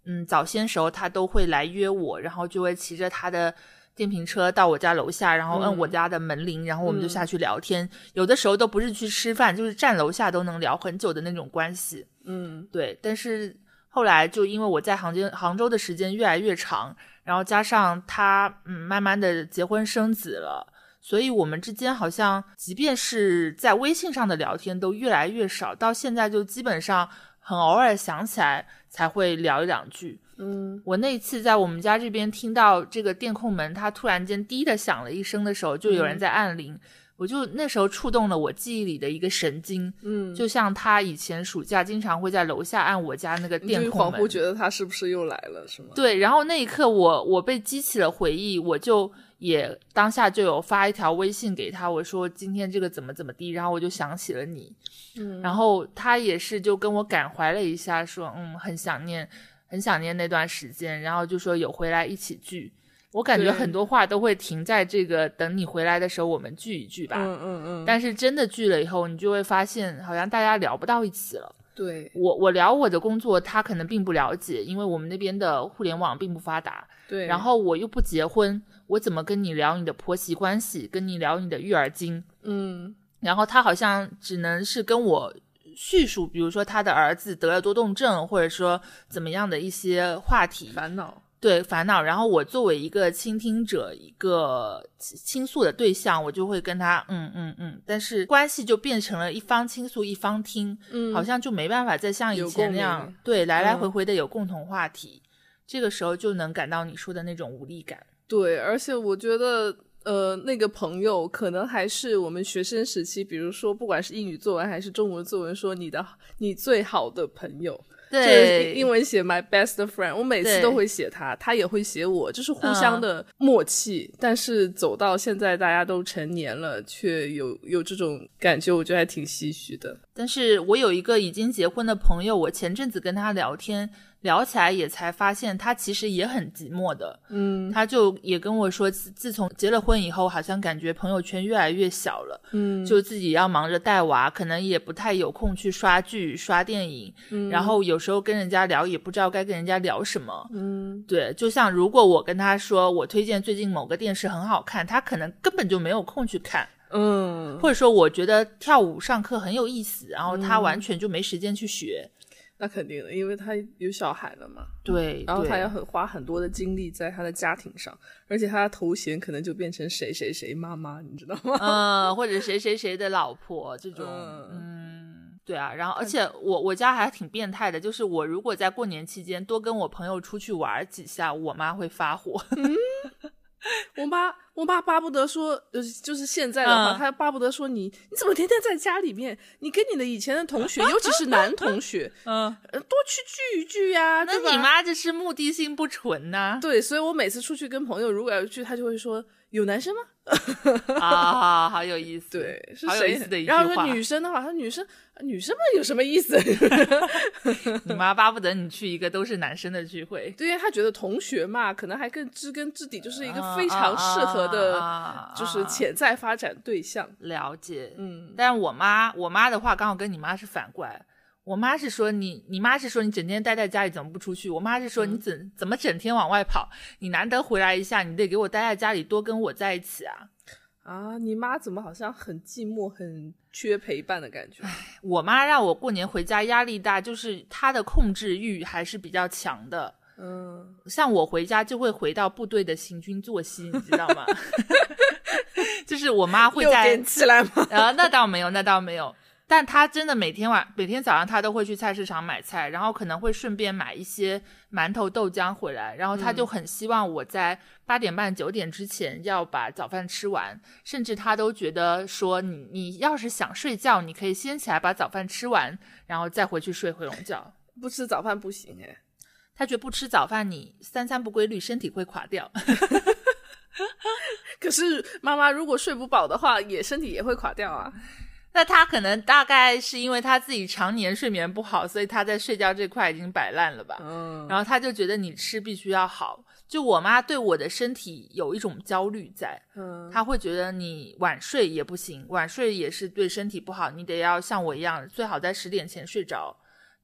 Speaker 1: 嗯，早先时候他都会来约我，然后就会骑着他的电瓶车到我家楼下，然后摁我家的门铃，然后我们就下去聊天。有的时候都不是去吃饭，就是站楼下都能聊很久的那种关系。
Speaker 2: 嗯，
Speaker 1: 对。但是后来就因为我在杭州杭州的时间越来越长，然后加上他嗯慢慢的结婚生子了。所以，我们之间好像，即便是在微信上的聊天都越来越少，到现在就基本上很偶尔想起来才会聊一两句。
Speaker 2: 嗯，
Speaker 1: 我那次在我们家这边听到这个电控门它突然间滴的响了一声的时候，就有人在按铃，我就那时候触动了我记忆里的一个神经。
Speaker 2: 嗯，
Speaker 1: 就像他以前暑假经常会在楼下按我家那个电控
Speaker 2: 门，恍惚觉得他是不是又来了，是吗？
Speaker 1: 对，然后那一刻我我被激起了回忆，我就。也当下就有发一条微信给他，我说今天这个怎么怎么地，然后我就想起了你，
Speaker 2: 嗯，
Speaker 1: 然后他也是就跟我感怀了一下，说嗯很想念，很想念那段时间，然后就说有回来一起聚，我感觉很多话都会停在这个等你回来的时候我们聚一聚吧，
Speaker 2: 嗯嗯嗯，
Speaker 1: 但是真的聚了以后，你就会发现好像大家聊不到一起了，
Speaker 2: 对。
Speaker 1: 我我聊我的工作，他可能并不了解，因为我们那边的互联网并不发达，
Speaker 2: 对，
Speaker 1: 然后我又不结婚。我怎么跟你聊你的婆媳关系，跟你聊你的育儿经？
Speaker 2: 嗯，
Speaker 1: 然后他好像只能是跟我叙述，比如说他的儿子得了多动症，或者说怎么样的一些话题。
Speaker 2: 烦恼，
Speaker 1: 对烦恼。然后我作为一个倾听者，一个倾诉的对象，我就会跟他嗯嗯嗯，但是关系就变成了一方倾诉一方听，
Speaker 2: 嗯，
Speaker 1: 好像就没办法再像以前那样对来来回回的有共同话题，这个时候就能感到你说的那种无力感。
Speaker 2: 对，而且我觉得，呃，那个朋友可能还是我们学生时期，比如说，不管是英语作文还是中文作文，说你的你最好的朋友，
Speaker 1: 对，
Speaker 2: 英文写 my best friend，我每次都会写他，他也会写我，就是互相的默契。但是走到现在，大家都成年了，却有有这种感觉，我觉得还挺唏嘘的。
Speaker 1: 但是我有一个已经结婚的朋友，我前阵子跟他聊天。聊起来也才发现，他其实也很寂寞的。
Speaker 2: 嗯，
Speaker 1: 他就也跟我说，自自从结了婚以后，好像感觉朋友圈越来越小了。
Speaker 2: 嗯，
Speaker 1: 就自己要忙着带娃，可能也不太有空去刷剧、刷电影。
Speaker 2: 嗯，
Speaker 1: 然后有时候跟人家聊，也不知道该跟人家聊什么。
Speaker 2: 嗯，
Speaker 1: 对，就像如果我跟他说我推荐最近某个电视很好看，他可能根本就没有空去看。
Speaker 2: 嗯，
Speaker 1: 或者说我觉得跳舞上课很有意思，然后他完全就没时间去学。
Speaker 2: 那肯定的，因为他有小孩了嘛。
Speaker 1: 对，
Speaker 2: 然后他要很花很多的精力在他的家庭上，而且他的头衔可能就变成谁谁谁妈妈，你知道吗？
Speaker 1: 嗯，或者谁谁谁的老婆这种。嗯，对啊。然后，而且我我家还挺变态的，就是我如果在过年期间多跟我朋友出去玩几下，我妈会发火。[laughs]
Speaker 2: 我妈，我妈巴不得说，呃，就是现在的话，她巴不得说你，你怎么天天在家里面？你跟你的以前的同学，尤其是男同学，[laughs]
Speaker 1: 嗯，
Speaker 2: 多去聚一聚呀。
Speaker 1: 那你妈这是目的性不纯呐？
Speaker 2: 对，所以我每次出去跟朋友，如果要聚，她就会说。有男生吗？
Speaker 1: 啊，好有意思，
Speaker 2: 对，
Speaker 1: 好有意思的一句
Speaker 2: 话。然后说女生的话，说女生，女生们有什么意思？[laughs]
Speaker 1: 你妈巴不得你去一个都是男生的聚会，
Speaker 2: 对，因为她觉得同学嘛，可能还更知根知底，就是一个非常适合的，就是潜在发展对象。
Speaker 1: 了解，
Speaker 2: 嗯。
Speaker 1: 但是我妈，我妈的话刚好跟你妈是反过来。我妈是说你，你妈是说你整天待在家里怎么不出去？我妈是说你怎怎么整天往外跑？你难得回来一下，你得给我待在家里多跟我在一起啊！
Speaker 2: 啊，你妈怎么好像很寂寞、很缺陪伴的感觉？
Speaker 1: 我妈让我过年回家压力大，就是她的控制欲还是比较强的。
Speaker 2: 嗯，
Speaker 1: 像我回家就会回到部队的行军作息，你知道吗？[laughs] 就是我妈会在
Speaker 2: 起来吗？
Speaker 1: 啊，那倒没有，那倒没有。但他真的每天晚每天早上他都会去菜市场买菜，然后可能会顺便买一些馒头豆浆回来，然后他就很希望我在八点半九点之前要把早饭吃完，甚至他都觉得说你你要是想睡觉，你可以先起来把早饭吃完，然后再回去睡回笼觉。
Speaker 2: 不吃早饭不行哎，
Speaker 1: 他觉得不吃早饭你三餐不规律，身体会垮掉。[laughs]
Speaker 2: 可是妈妈如果睡不饱的话，也身体也会垮掉啊。
Speaker 1: 那他可能大概是因为他自己常年睡眠不好，所以他在睡觉这块已经摆烂了吧。
Speaker 2: 嗯，
Speaker 1: 然后他就觉得你吃必须要好。就我妈对我的身体有一种焦虑在，
Speaker 2: 嗯，
Speaker 1: 他会觉得你晚睡也不行，晚睡也是对身体不好，你得要像我一样，最好在十点前睡着。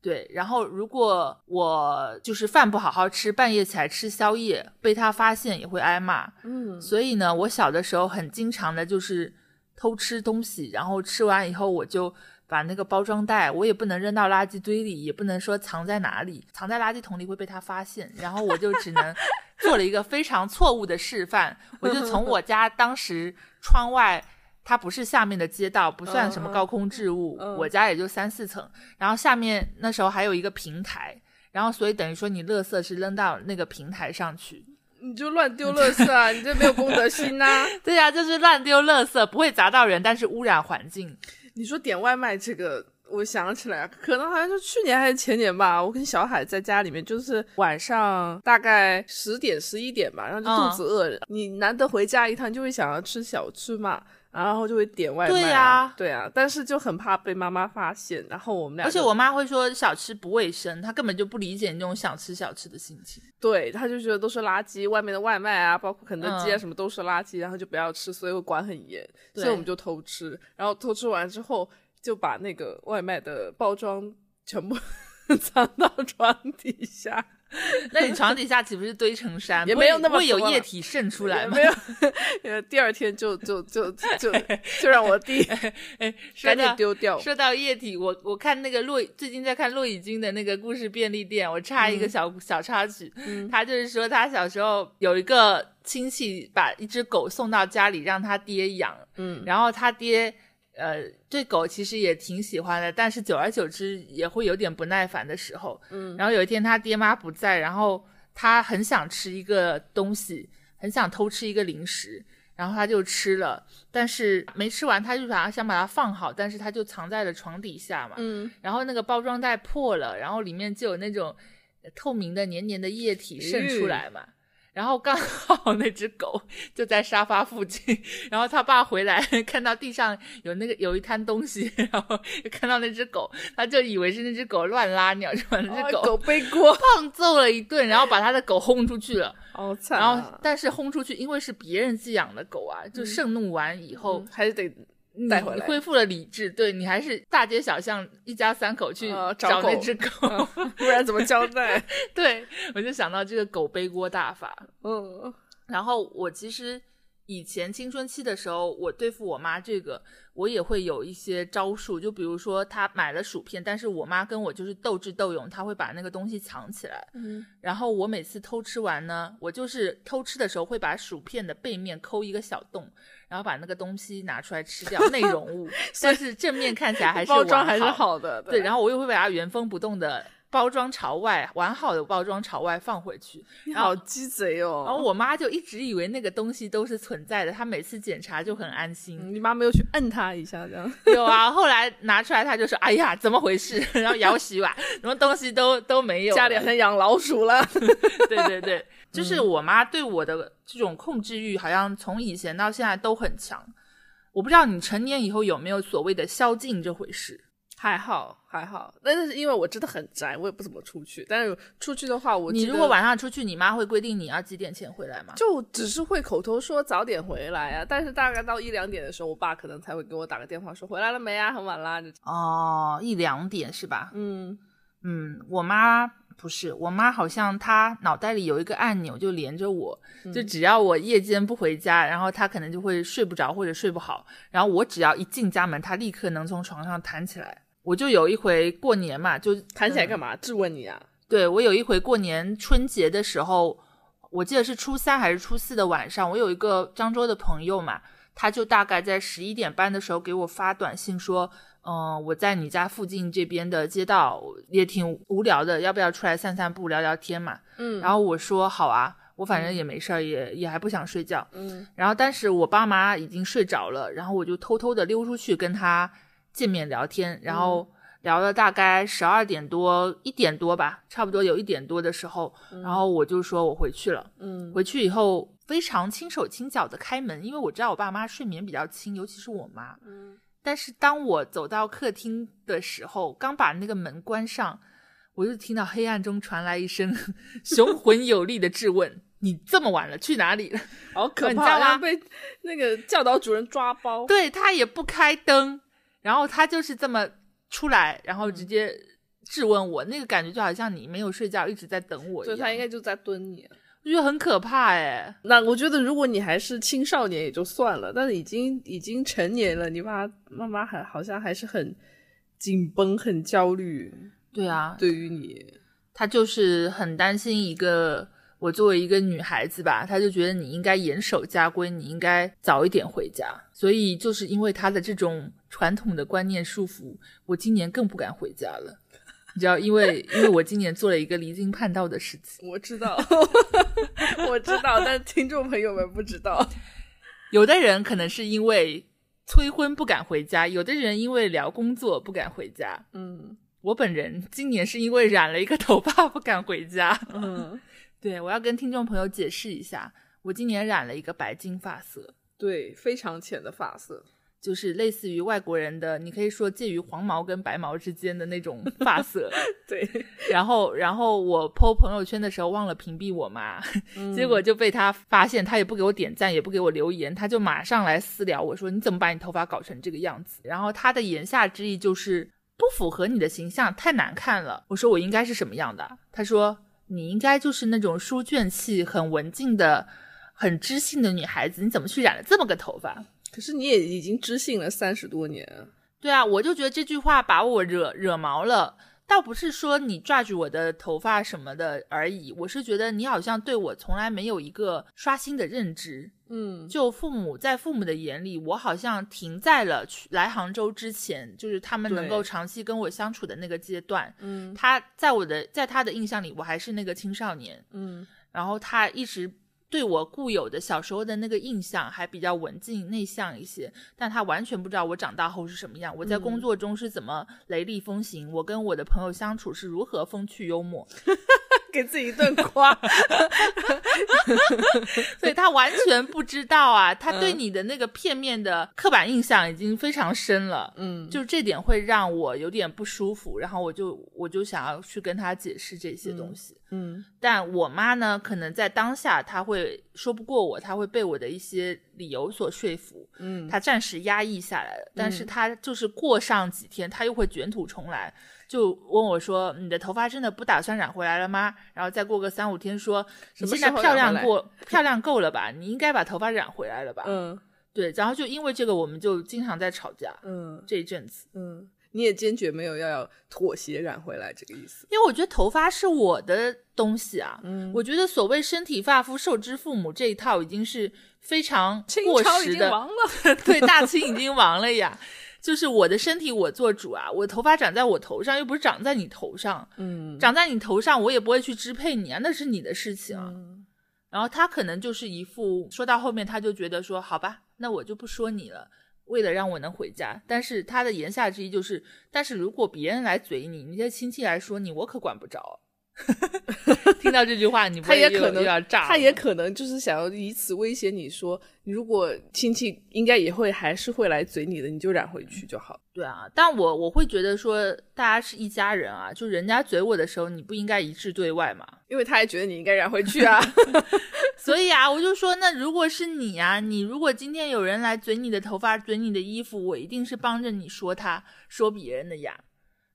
Speaker 1: 对，然后如果我就是饭不好好吃，半夜起来吃宵夜，被他发现也会挨骂。
Speaker 2: 嗯，
Speaker 1: 所以呢，我小的时候很经常的就是偷吃东西，然后吃完以后我就把那个包装袋，我也不能扔到垃圾堆里，也不能说藏在哪里，藏在垃圾桶里会被他发现，然后我就只能 [laughs] 做了一个非常错误的示范，我就从我家当时窗外。它不是下面的街道，不算什么高空置物。我家也就三四层，然后下面那时候还有一个平台，然后所以等于说你垃圾是扔到那个平台上去，
Speaker 2: 你就乱丢垃圾啊！你这没有公德心呐！[laughs]
Speaker 1: 对呀，就是乱丢垃圾，不会砸到人，但是污染环境。
Speaker 2: 你说点外卖这个，我想起来，可能好像是去年还是前年吧。我跟小海在家里面，就是晚上大概十点十一点吧，然后就肚子饿了，你难得回家一趟，就会想要吃小吃嘛。然后就会点外卖，
Speaker 1: 对呀，
Speaker 2: 对啊，但是就很怕被妈妈发现。然后我们俩，
Speaker 1: 而且我妈会说小吃不卫生，她根本就不理解你那种想吃小吃的心情。
Speaker 2: 对，她就觉得都是垃圾，外面的外卖啊，包括肯德基啊什么都是垃圾，然后就不要吃，所以会管很严。所以我们就偷吃，然后偷吃完之后就把那个外卖的包装全部 [laughs] 藏到床底下。[laughs]
Speaker 1: 那你床底下岂不是堆成山？
Speaker 2: 也没有那么
Speaker 1: 会有液体渗出来吗？
Speaker 2: 没有，第二天就就就就 [laughs] 就让我弟赶紧丢掉。
Speaker 1: 说到液体，我我看那个骆最近在看骆以军的那个故事便利店，我插一个小小插曲，他就是说他小时候有一个亲戚把一只狗送到家里让他爹养，嗯，然后他爹。呃，对狗其实也挺喜欢的，但是久而久之也会有点不耐烦的时候。嗯，然后有一天他爹妈不在，然后他很想吃一个东西，很想偷吃一个零食，然后他就吃了，但是没吃完，他就把想把它放好，但是他就藏在了床底下嘛。嗯，然后那个包装袋破了，然后里面就有那种透明的黏黏的液体渗出来嘛。然后刚好那只狗 [laughs] 就在沙发附近，[laughs] 然后他爸回来 [laughs] 看到地上有那个有一滩东西，然后看到那只狗，他就以为是那只狗乱拉尿，就把那只狗狗
Speaker 2: 背锅
Speaker 1: 胖揍了一顿，然后把他的狗轰出去了。
Speaker 2: 好惨！
Speaker 1: 然后但是轰出去，因为是别人寄养的狗啊，就盛怒完以后
Speaker 2: 还是得。带回来，
Speaker 1: 恢复了理智。对你还是大街小巷一家三口去找那只狗，
Speaker 2: 不然怎么交代？[laughs]
Speaker 1: 对我就想到这个狗背锅大法。嗯，然后我其实以前青春期的时候，我对付我妈这个。我也会有一些招数，就比如说她买了薯片，但是我妈跟我就是斗智斗勇，她会把那个东西藏起来。嗯，然后我每次偷吃完呢，我就是偷吃的时候会把薯片的背面抠一个小洞，然后把那个东西拿出来吃掉，内容物，[laughs] 但是正面看起来还是
Speaker 2: 包装还是好的。
Speaker 1: 对，然后我又会把它原封不动的。包装朝外，完好的包装朝外放回去。
Speaker 2: 你好鸡贼哦！
Speaker 1: 然后我妈就一直以为那个东西都是存在的，她每次检查就很安心。
Speaker 2: 你妈没有去摁它一下这样？
Speaker 1: 有啊，后来拿出来，她就说：“哎呀，怎么回事？” [laughs] 然后摇洗碗，什么东西都都没有。
Speaker 2: 家里好像养老鼠了。[laughs]
Speaker 1: 对对对，[laughs] 就是我妈对我的这种控制欲，好像从以前到现在都很强。我不知道你成年以后有没有所谓的宵禁这回事。
Speaker 2: 还好还好，但是因为我真的很宅，我也不怎么出去。但是出去的话，我
Speaker 1: 你如果晚上出去，你妈会规定你要几点前回来吗？
Speaker 2: 就只是会口头说早点回来啊，但是大概到一两点的时候，我爸可能才会给我打个电话说回来了没啊，很晚啦。
Speaker 1: 哦，一两点是吧？嗯嗯，我妈不是，我妈好像她脑袋里有一个按钮，就连着我，就只要我夜间不回家，然后她可能就会睡不着或者睡不好，然后我只要一进家门，她立刻能从床上弹起来。我就有一回过年嘛，就
Speaker 2: 弹起来干嘛？质问你啊？
Speaker 1: 对我有一回过年春节的时候，我记得是初三还是初四的晚上，我有一个漳州的朋友嘛，他就大概在十一点半的时候给我发短信说，嗯，我在你家附近这边的街道也挺无聊的，要不要出来散散步聊聊天嘛？嗯，然后我说好啊，我反正也没事儿，也也还不想睡觉。嗯，然后但是我爸妈已经睡着了，然后我就偷偷的溜出去跟他。见面聊天，然后聊了大概十二点多一点多吧，差不多有一点多的时候，然后我就说我回去了。嗯，回去以后非常轻手轻脚的开门，因为我知道我爸妈睡眠比较轻，尤其是我妈。嗯，但是当我走到客厅的时候，刚把那个门关上，我就听到黑暗中传来一声 [laughs] 雄浑有力的质问：“你这么晚了去哪里了？”
Speaker 2: 好可怕！被那个教导主任抓包。
Speaker 1: 对他也不开灯。然后他就是这么出来，然后直接质问我，那个感觉就好像你没有睡觉，一直在等我一样。
Speaker 2: 他应该就在蹲你，
Speaker 1: 我觉得很可怕哎。
Speaker 2: 那我觉得如果你还是青少年也就算了，但是已经已经成年了，你妈妈妈还好像还是很紧绷、很焦虑。
Speaker 1: 对啊，
Speaker 2: 对于你，
Speaker 1: 他就是很担心一个我作为一个女孩子吧，他就觉得你应该严守家规，你应该早一点回家。所以就是因为他的这种传统的观念束缚，我今年更不敢回家了。你知道，因为因为我今年做了一个离经叛道的事情。
Speaker 2: 我知道，[laughs] 我知道，但听众朋友们不知道。
Speaker 1: 有的人可能是因为催婚不敢回家，有的人因为聊工作不敢回家。
Speaker 2: 嗯。
Speaker 1: 我本人今年是因为染了一个头发不敢回家。
Speaker 2: 嗯，
Speaker 1: 对，我要跟听众朋友解释一下，我今年染了一个白金发色，
Speaker 2: 对，非常浅的发色，
Speaker 1: 就是类似于外国人的，你可以说介于黄毛跟白毛之间的那种发色。[laughs]
Speaker 2: 对，
Speaker 1: 然后，然后我 po 朋友圈的时候忘了屏蔽我妈，结果就被他发现，他也不给我点赞，也不给我留言，他就马上来私聊我说：“你怎么把你头发搞成这个样子？”然后他的言下之意就是。不符合你的形象，太难看了。我说我应该是什么样的？他说你应该就是那种书卷气、很文静的、很知性的女孩子。你怎么去染了这么个头发？
Speaker 2: 可是你也已经知性了三十多年。
Speaker 1: 对啊，我就觉得这句话把我惹惹毛了。倒不是说你抓住我的头发什么的而已，我是觉得你好像对我从来没有一个刷新的认知。
Speaker 2: 嗯，
Speaker 1: 就父母在父母的眼里，我好像停在了去来杭州之前，就是他们能够长期跟我相处的那个阶段。
Speaker 2: 嗯，
Speaker 1: 他在我的在他的印象里，我还是那个青少年。
Speaker 2: 嗯，
Speaker 1: 然后他一直对我固有的小时候的那个印象还比较文静内向一些，但他完全不知道我长大后是什么样，我在工作中是怎么雷厉风行，我跟我的朋友相处是如何风趣幽默。[laughs]
Speaker 2: 给自己一顿夸，[laughs]
Speaker 1: 所以他完全不知道啊，他对你的那个片面的刻板印象已经非常深了，
Speaker 2: 嗯，
Speaker 1: 就这点会让我有点不舒服，然后我就我就想要去跟他解释这些东西，
Speaker 2: 嗯，
Speaker 1: 但我妈呢，可能在当下她会说不过我，她会被我的一些理由所说服，
Speaker 2: 嗯，
Speaker 1: 她暂时压抑下来了，但是她就是过上几天，她又会卷土重来。就问我说：“你的头发真的不打算染回来了吗？”然后再过个三五天说：“你现在漂亮过，漂亮够了吧？你应该把头发染回来了吧？”
Speaker 2: 嗯，
Speaker 1: 对。然后就因为这个，我们就经常在吵架。
Speaker 2: 嗯，
Speaker 1: 这一阵子，
Speaker 2: 嗯，你也坚决没有要要妥协染回来这个意思。
Speaker 1: 因为我觉得头发是我的东西啊。
Speaker 2: 嗯，
Speaker 1: 我觉得所谓身体发肤受之父母这一套已经是非常过时的。
Speaker 2: 亡了。[laughs]
Speaker 1: 对，大清已经亡了呀。就是我的身体我做主啊，我头发长在我头上，又不是长在你头上。
Speaker 2: 嗯，
Speaker 1: 长在你头上，我也不会去支配你啊，那是你的事情。
Speaker 2: 嗯，
Speaker 1: 然后他可能就是一副说到后面，他就觉得说，好吧，那我就不说你了，为了让我能回家。但是他的言下之意就是，但是如果别人来嘴你，你的亲戚来说你，我可管不着。[laughs] 听到这句话，你
Speaker 2: 他也可能
Speaker 1: 要炸，
Speaker 2: 他也可能就是想要以此威胁你说，如果亲戚应该也会还是会来嘴你的，你就染回去就好。
Speaker 1: 对啊，但我我会觉得说，大家是一家人啊，就人家嘴我的时候，你不应该一致对外嘛，
Speaker 2: 因为他也觉得你应该染回去啊。[laughs]
Speaker 1: 所以啊，我就说，那如果是你啊，你如果今天有人来嘴你的头发，嘴你的衣服，我一定是帮着你说他，说别人的呀。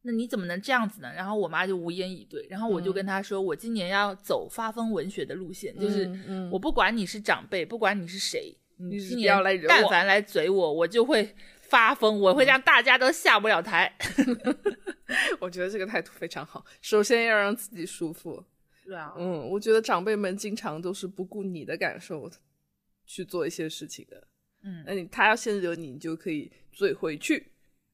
Speaker 1: 那你怎么能这样子呢？然后我妈就无言以对，然后我就跟她说，我今年要走发疯文学的路线，就是我不管你是长辈，不管你是谁，你今年但凡来嘴我，我就会发疯，我会让大家都下不了台。[laughs] [laughs]
Speaker 2: 我觉得这个态度非常好，首先要让自己舒服。
Speaker 1: 对啊，
Speaker 2: 嗯，我觉得长辈们经常都是不顾你的感受去做一些事情的。
Speaker 1: 嗯，
Speaker 2: 那你他要先惹你，你就可以嘴回去。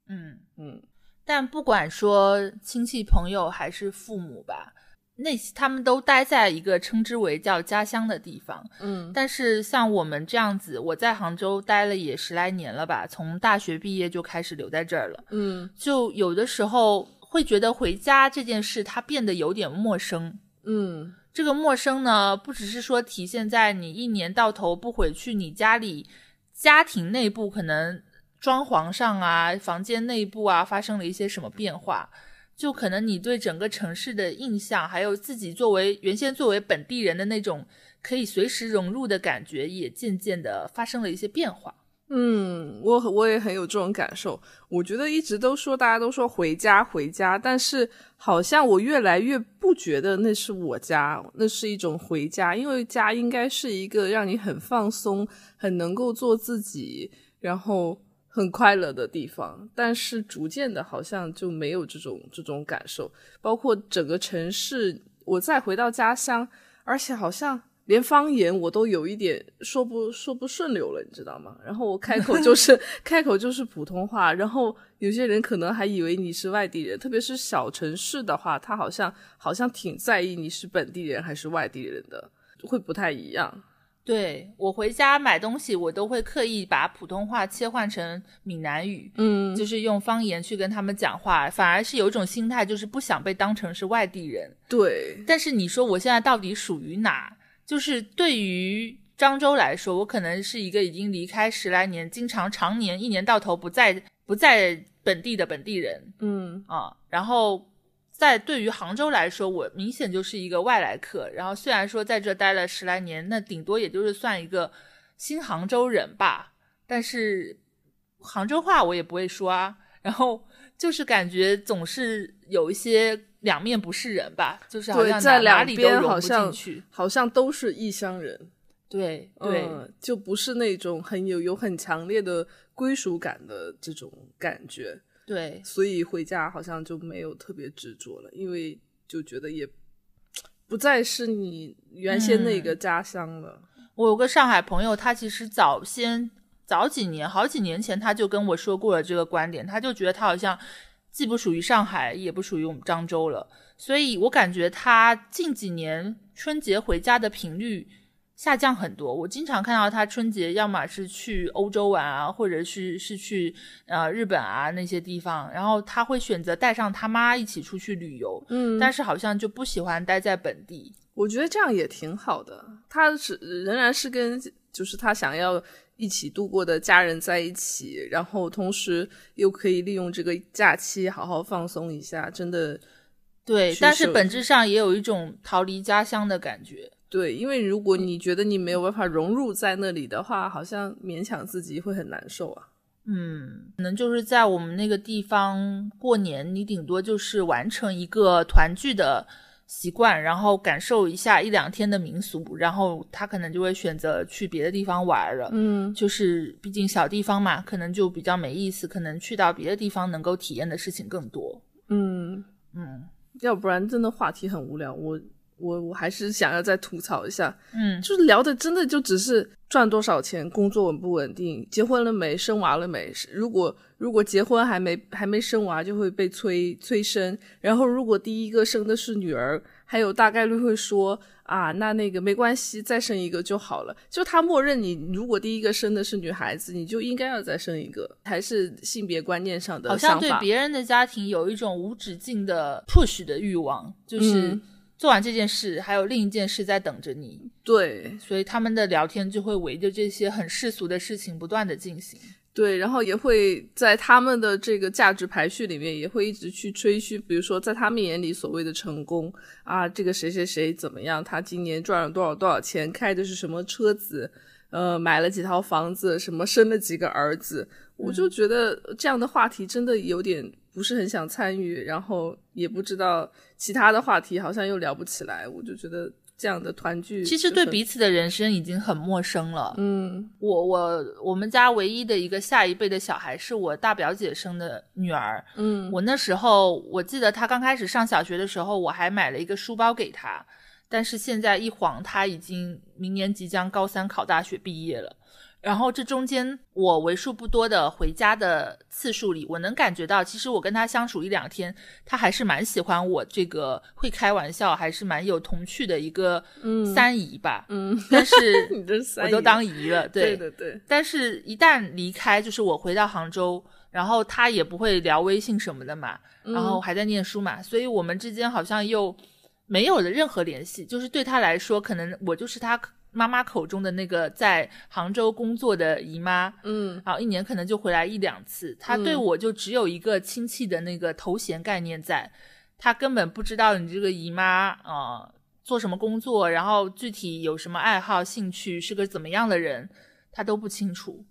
Speaker 1: 嗯
Speaker 2: 嗯。
Speaker 1: 但不管说亲戚朋友还是父母吧，那他们都待在一个称之为叫家乡的地方。
Speaker 2: 嗯，
Speaker 1: 但是像我们这样子，我在杭州待了也十来年了吧，从大学毕业就开始留在这儿了。
Speaker 2: 嗯，
Speaker 1: 就有的时候会觉得回家这件事它变得有点陌生。
Speaker 2: 嗯，
Speaker 1: 这个陌生呢，不只是说体现在你一年到头不回去，你家里家庭内部可能。装潢上啊，房间内部啊，发生了一些什么变化？就可能你对整个城市的印象，还有自己作为原先作为本地人的那种可以随时融入的感觉，也渐渐的发生了一些变化。
Speaker 2: 嗯，我我也很有这种感受。我觉得一直都说大家都说回家回家，但是好像我越来越不觉得那是我家，那是一种回家。因为家应该是一个让你很放松、很能够做自己，然后很快乐的地方。但是逐渐的，好像就没有这种这种感受。包括整个城市，我再回到家乡，而且好像。连方言我都有一点说不说不顺溜了，你知道吗？然后我开口就是 [laughs] 开口就是普通话，然后有些人可能还以为你是外地人，特别是小城市的话，他好像好像挺在意你是本地人还是外地人的，会不太一样。
Speaker 1: 对我回家买东西，我都会刻意把普通话切换成闽南语，嗯，就是用方言去跟他们讲话，反而是有一种心态，就是不想被当成是外地人。
Speaker 2: 对，
Speaker 1: 但是你说我现在到底属于哪？就是对于漳州来说，我可能是一个已经离开十来年，经常常年一年到头不在不在本地的本地人，
Speaker 2: 嗯
Speaker 1: 啊，然后在对于杭州来说，我明显就是一个外来客。然后虽然说在这待了十来年，那顶多也就是算一个新杭州人吧，但是杭州话我也不会说啊。然后就是感觉总是有一些。两面不是人吧？就是好像
Speaker 2: 在
Speaker 1: 哪里都
Speaker 2: 融不进去，好像都是异乡人。
Speaker 1: 对对，
Speaker 2: 就不是那种很有有很强烈的归属感的这种感觉。
Speaker 1: 对，
Speaker 2: 所以回家好像就没有特别执着了，因为就觉得也不再是你原先那个家乡了。
Speaker 1: 我有个上海朋友，他其实早先早几年，好几年前他就跟我说过了这个观点，他就觉得他好像。既不属于上海，也不属于我们漳州了，所以我感觉他近几年春节回家的频率下降很多。我经常看到他春节要么是去欧洲玩啊，或者是是去呃日本啊那些地方，然后他会选择带上他妈一起出去旅游，
Speaker 2: 嗯，
Speaker 1: 但是好像就不喜欢待在本地。
Speaker 2: 我觉得这样也挺好的，他是仍然是跟就是他想要。一起度过的家人在一起，然后同时又可以利用这个假期好好放松一下，真的，
Speaker 1: 对。但是本质上也有一种逃离家乡的感觉。
Speaker 2: 对，因为如果你觉得你没有办法融入在那里的话，好像勉强自己会很难受啊。
Speaker 1: 嗯，可能就是在我们那个地方过年，你顶多就是完成一个团聚的。习惯，然后感受一下一两天的民俗，然后他可能就会选择去别的地方玩了。
Speaker 2: 嗯，
Speaker 1: 就是毕竟小地方嘛，可能就比较没意思，可能去到别的地方能够体验的事情更多。
Speaker 2: 嗯
Speaker 1: 嗯，
Speaker 2: 要不然真的话题很无聊。我我我还是想要再吐槽一下。
Speaker 1: 嗯，
Speaker 2: 就是聊的真的就只是赚多少钱，工作稳不稳定，结婚了没，生娃了没？如果如果结婚还没还没生娃，就会被催催生。然后如果第一个生的是女儿，还有大概率会说啊，那那个没关系，再生一个就好了。就他默认你，如果第一个生的是女孩子，你就应该要再生一个，还是性别观念上的
Speaker 1: 好像对别人的家庭有一种无止境的 push 的欲望，就是做完这件事，还有另一件事在等着你。
Speaker 2: 对，
Speaker 1: 所以他们的聊天就会围着这些很世俗的事情不断的进行。
Speaker 2: 对，然后也会在他们的这个价值排序里面，也会一直去吹嘘，比如说在他们眼里所谓的成功啊，这个谁谁谁怎么样，他今年赚了多少多少钱，开的是什么车子，呃，买了几套房子，什么生了几个儿子，我就觉得这样的话题真的有点不是很想参与，然后也不知道其他的话题好像又聊不起来，我就觉得。这样的团聚，
Speaker 1: 其实对彼此的人生已经很陌生了。
Speaker 2: 嗯，
Speaker 1: 我我我们家唯一的一个下一辈的小孩是我大表姐生的女儿。
Speaker 2: 嗯，
Speaker 1: 我那时候我记得她刚开始上小学的时候，我还买了一个书包给她，但是现在一晃，她已经明年即将高三考大学毕业了。然后这中间我为数不多的回家的次数里，我能感觉到，其实我跟他相处一两天，他还是蛮喜欢我这个会开玩笑，还是蛮有童趣的一个三姨吧。
Speaker 2: 嗯，
Speaker 1: 但是 [laughs]
Speaker 2: 我
Speaker 1: 都当姨了，[laughs] 对
Speaker 2: 对对。
Speaker 1: 但是一旦离开，就是我回到杭州，然后他也不会聊微信什么的嘛，然后还在念书嘛，所以我们之间好像又没有了任何联系。就是对他来说，可能我就是他。妈妈口中的那个在杭州工作的姨妈，
Speaker 2: 嗯，
Speaker 1: 然后一年可能就回来一两次，她对我就只有一个亲戚的那个头衔概念在，她根本不知道你这个姨妈啊做什么工作，然后具体有什么爱好、兴趣，是个怎么样的人，她都不清楚。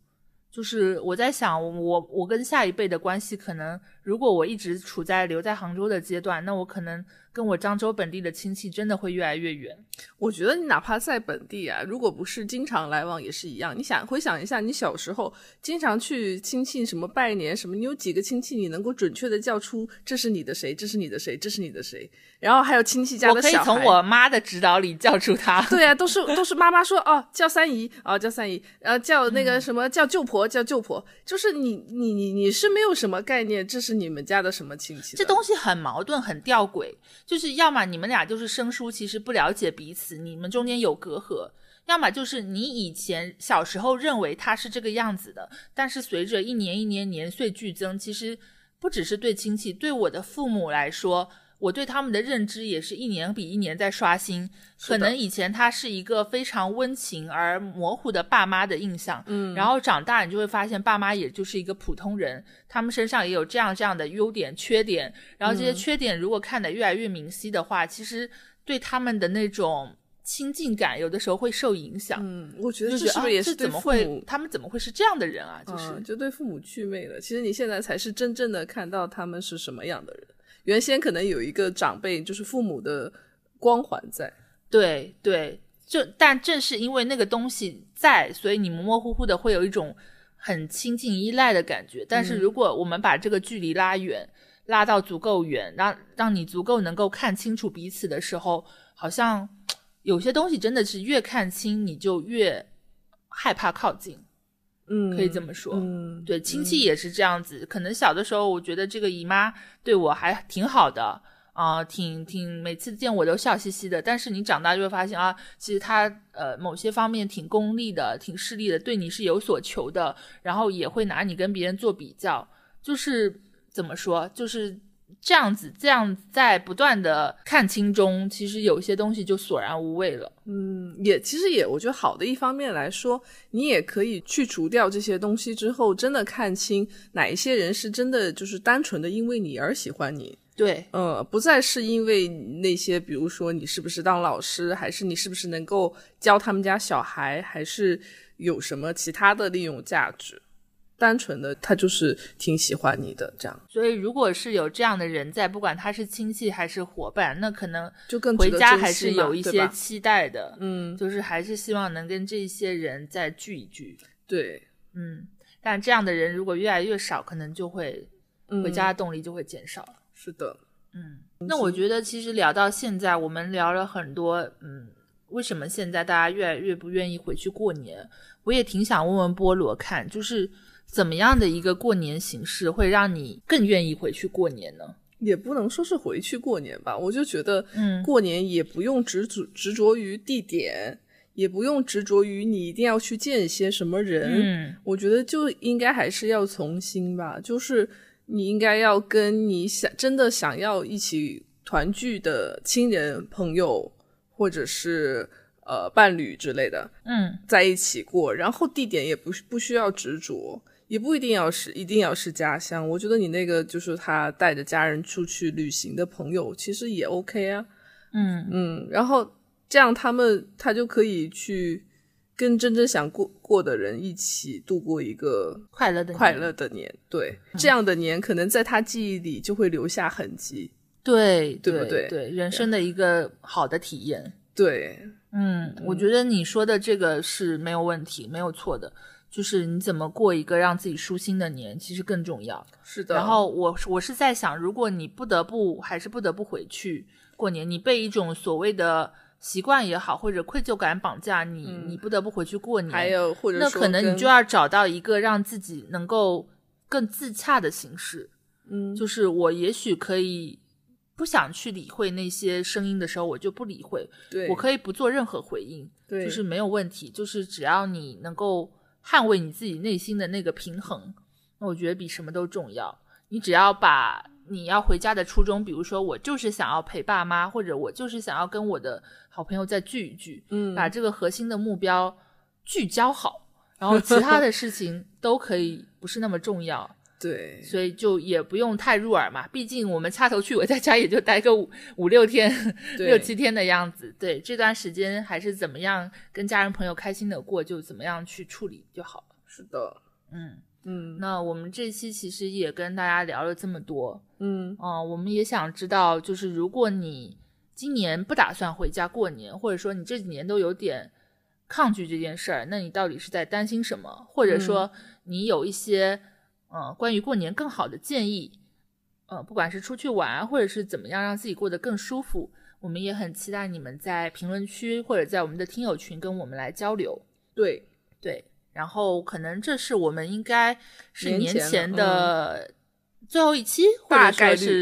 Speaker 1: 就是我在想，我我跟下一辈的关系，可能如果我一直处在留在杭州的阶段，那我可能。跟我漳州本地的亲戚真的会越来越远。
Speaker 2: 我觉得你哪怕在本地啊，如果不是经常来往也是一样。你想回想一下，你小时候经常去亲戚什么拜年什么，你有几个亲戚你能够准确的叫出这是你的谁，这是你的谁，这是你的谁？然后还有亲戚家的
Speaker 1: 小孩，我可以从我妈的指导里叫出他。
Speaker 2: 对啊，都是 [laughs] 都是妈妈说哦，叫三姨哦，叫三姨，呃，叫那个什么叫舅婆，叫舅婆。就是你你你你是没有什么概念，这是你们家的什么亲戚？
Speaker 1: 这东西很矛盾，很吊诡。就是要么你们俩就是生疏，其实不了解彼此，你们中间有隔阂；要么就是你以前小时候认为他是这个样子的，但是随着一年一年年岁剧增，其实不只是对亲戚，对我的父母来说。我对他们的认知也是一年比一年在刷新，可能以前他是一个非常温情而模糊的爸妈的印象，嗯，然后长大你就会发现爸妈也就是一个普通人，他们身上也有这样这样的优点缺点，然后这些缺点如果看得越来越明晰的话，其实对他们的那种亲近感有的时候会受影响。
Speaker 2: 嗯，我觉得这
Speaker 1: 是
Speaker 2: 不是也
Speaker 1: 是怎么会他们怎么会是这样的人啊？就是
Speaker 2: 就对父母祛魅了。其实你现在才是真正的看到他们是什么样的人。原先可能有一个长辈，就是父母的光环在，
Speaker 1: 对对，就但正是因为那个东西在，所以你模模糊糊的会有一种很亲近依赖的感觉。但是如果我们把这个距离拉远，拉到足够远，让让你足够能够看清楚彼此的时候，好像有些东西真的是越看清你就越害怕靠近。
Speaker 2: 嗯，
Speaker 1: 可以这么说。嗯，对，亲戚也是这样子。可能小的时候，我觉得这个姨妈对我还挺好的啊，挺挺每次见我都笑嘻嘻的。但是你长大就会发现啊，其实她呃某些方面挺功利的，挺势利的，对你是有所求的，然后也会拿你跟别人做比较。就是怎么说，就是。这样子，这样在不断的看清中，其实有些东西就索然无味了。
Speaker 2: 嗯，也其实也，我觉得好的一方面来说，你也可以去除掉这些东西之后，真的看清哪一些人是真的就是单纯的因为你而喜欢你。
Speaker 1: 对，
Speaker 2: 呃，不再是因为那些，比如说你是不是当老师，还是你是不是能够教他们家小孩，还是有什么其他的利用价值。单纯的他就是挺喜欢你的这样，
Speaker 1: 所以如果是有这样的人在，不管他是亲戚还是伙伴，那可能
Speaker 2: 就更
Speaker 1: 回家还是有一些期待的，
Speaker 2: 嗯，
Speaker 1: 就是还是希望能跟这些人再聚一聚，
Speaker 2: 对，
Speaker 1: 嗯，但这样的人如果越来越少，可能就会回家的动力就会减少了，
Speaker 2: 是的，
Speaker 1: 嗯，那我觉得其实聊到现在，我们聊了很多，嗯，为什么现在大家越来越不愿意回去过年？我也挺想问问菠萝看，就是。怎么样的一个过年形式会让你更愿意回去过年呢？
Speaker 2: 也不能说是回去过年吧，我就觉得，嗯，过年也不用执着执着于地点，也不用执着于你一定要去见一些什么人。
Speaker 1: 嗯，
Speaker 2: 我觉得就应该还是要从心吧，就是你应该要跟你想真的想要一起团聚的亲人、朋友，或者是呃伴侣之类的，
Speaker 1: 嗯，
Speaker 2: 在一起过，然后地点也不不需要执着。也不一定要是一定要是家乡，我觉得你那个就是他带着家人出去旅行的朋友，其实也 OK 啊。
Speaker 1: 嗯
Speaker 2: 嗯，然后这样他们他就可以去跟真正想过过的人一起度过一个
Speaker 1: 快乐的
Speaker 2: 快乐的年。对，这样的年可能在他记忆里就会留下痕迹。
Speaker 1: 对，
Speaker 2: 对不
Speaker 1: 对？对，人生的一个好的体验。
Speaker 2: 对，
Speaker 1: 嗯，我觉得你说的这个是没有问题，没有错的。就是你怎么过一个让自己舒心的年，其实更重要。
Speaker 2: 是的。
Speaker 1: 然后我我是在想，如果你不得不还是不得不回去过年，你被一种所谓的习惯也好，或者愧疚感绑架，你你不得不回去过年。
Speaker 2: 还有或者
Speaker 1: 那可能你就要找到一个让自己能够更自洽的形式。
Speaker 2: 嗯，
Speaker 1: 就是我也许可以不想去理会那些声音的时候，我就不理会。
Speaker 2: 对，
Speaker 1: 我可以不做任何回应。
Speaker 2: 对，
Speaker 1: 就是没有问题。就是只要你能够。捍卫你自己内心的那个平衡，那我觉得比什么都重要。你只要把你要回家的初衷，比如说我就是想要陪爸妈，或者我就是想要跟我的好朋友再聚一聚，
Speaker 2: 嗯，
Speaker 1: 把这个核心的目标聚焦好，然后其他的事情都可以不是那么重要。
Speaker 2: 对，
Speaker 1: 所以就也不用太入耳嘛。毕竟我们掐头去尾，在家也就待个五五六天、六七天的样子。对，这段时间还是怎么样跟家人朋友开心的过，就怎么样去处理就好了。
Speaker 2: 是的，
Speaker 1: 嗯嗯，那我们这期其实也跟大家聊了这么多，嗯啊，我们也想知道，就是如果你今年不打算回家过年，或者说你这几年都有点抗拒这件事儿，那你到底是在担心什么？或者说你有一些呃关于过年更好的建议？呃，不管是出去玩，或者是怎么样让自己过得更舒服，我们也很期待你们在评论区或者在我们的听友群跟我们来交流。
Speaker 2: 对
Speaker 1: 对。然后可能这是我们应该是年前的最后一期，或者说是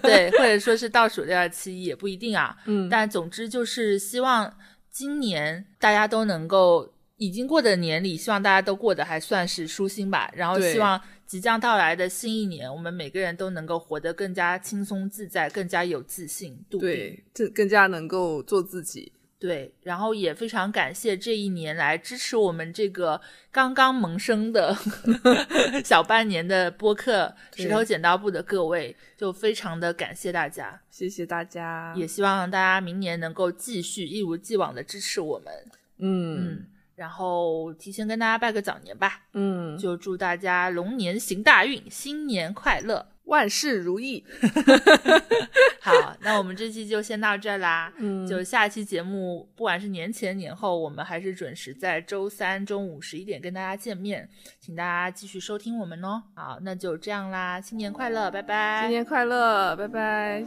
Speaker 1: 对，[laughs] 或者说是倒数第二期也不一定啊。嗯，但总之就是希望今年大家都能够已经过的年里，希望大家都过得还算是舒心吧。然后希望即将到来的新一年，我们每个人都能够活得更加轻松自在，更加有自信，
Speaker 2: 对，这更加能够做自己。
Speaker 1: 对，然后也非常感谢这一年来支持我们这个刚刚萌生的 [laughs] 小半年的播客石头剪刀布的各位，就非常的感谢大家，
Speaker 2: 谢谢大家，
Speaker 1: 也希望大家明年能够继续一如既往的支持我们，嗯，然后提前跟大家拜个早年吧。嗯。就祝大家龙年行大运新年快乐。
Speaker 2: 万事如意 [laughs] [laughs]
Speaker 1: 好那我们这期就先到这啦。嗯。就下期节目不管是年前年后我们还是准时在周三中午十一点跟大家见面请大家继续收听我们哦。好那就这样啦新年快乐拜拜。
Speaker 2: 新年快乐拜拜。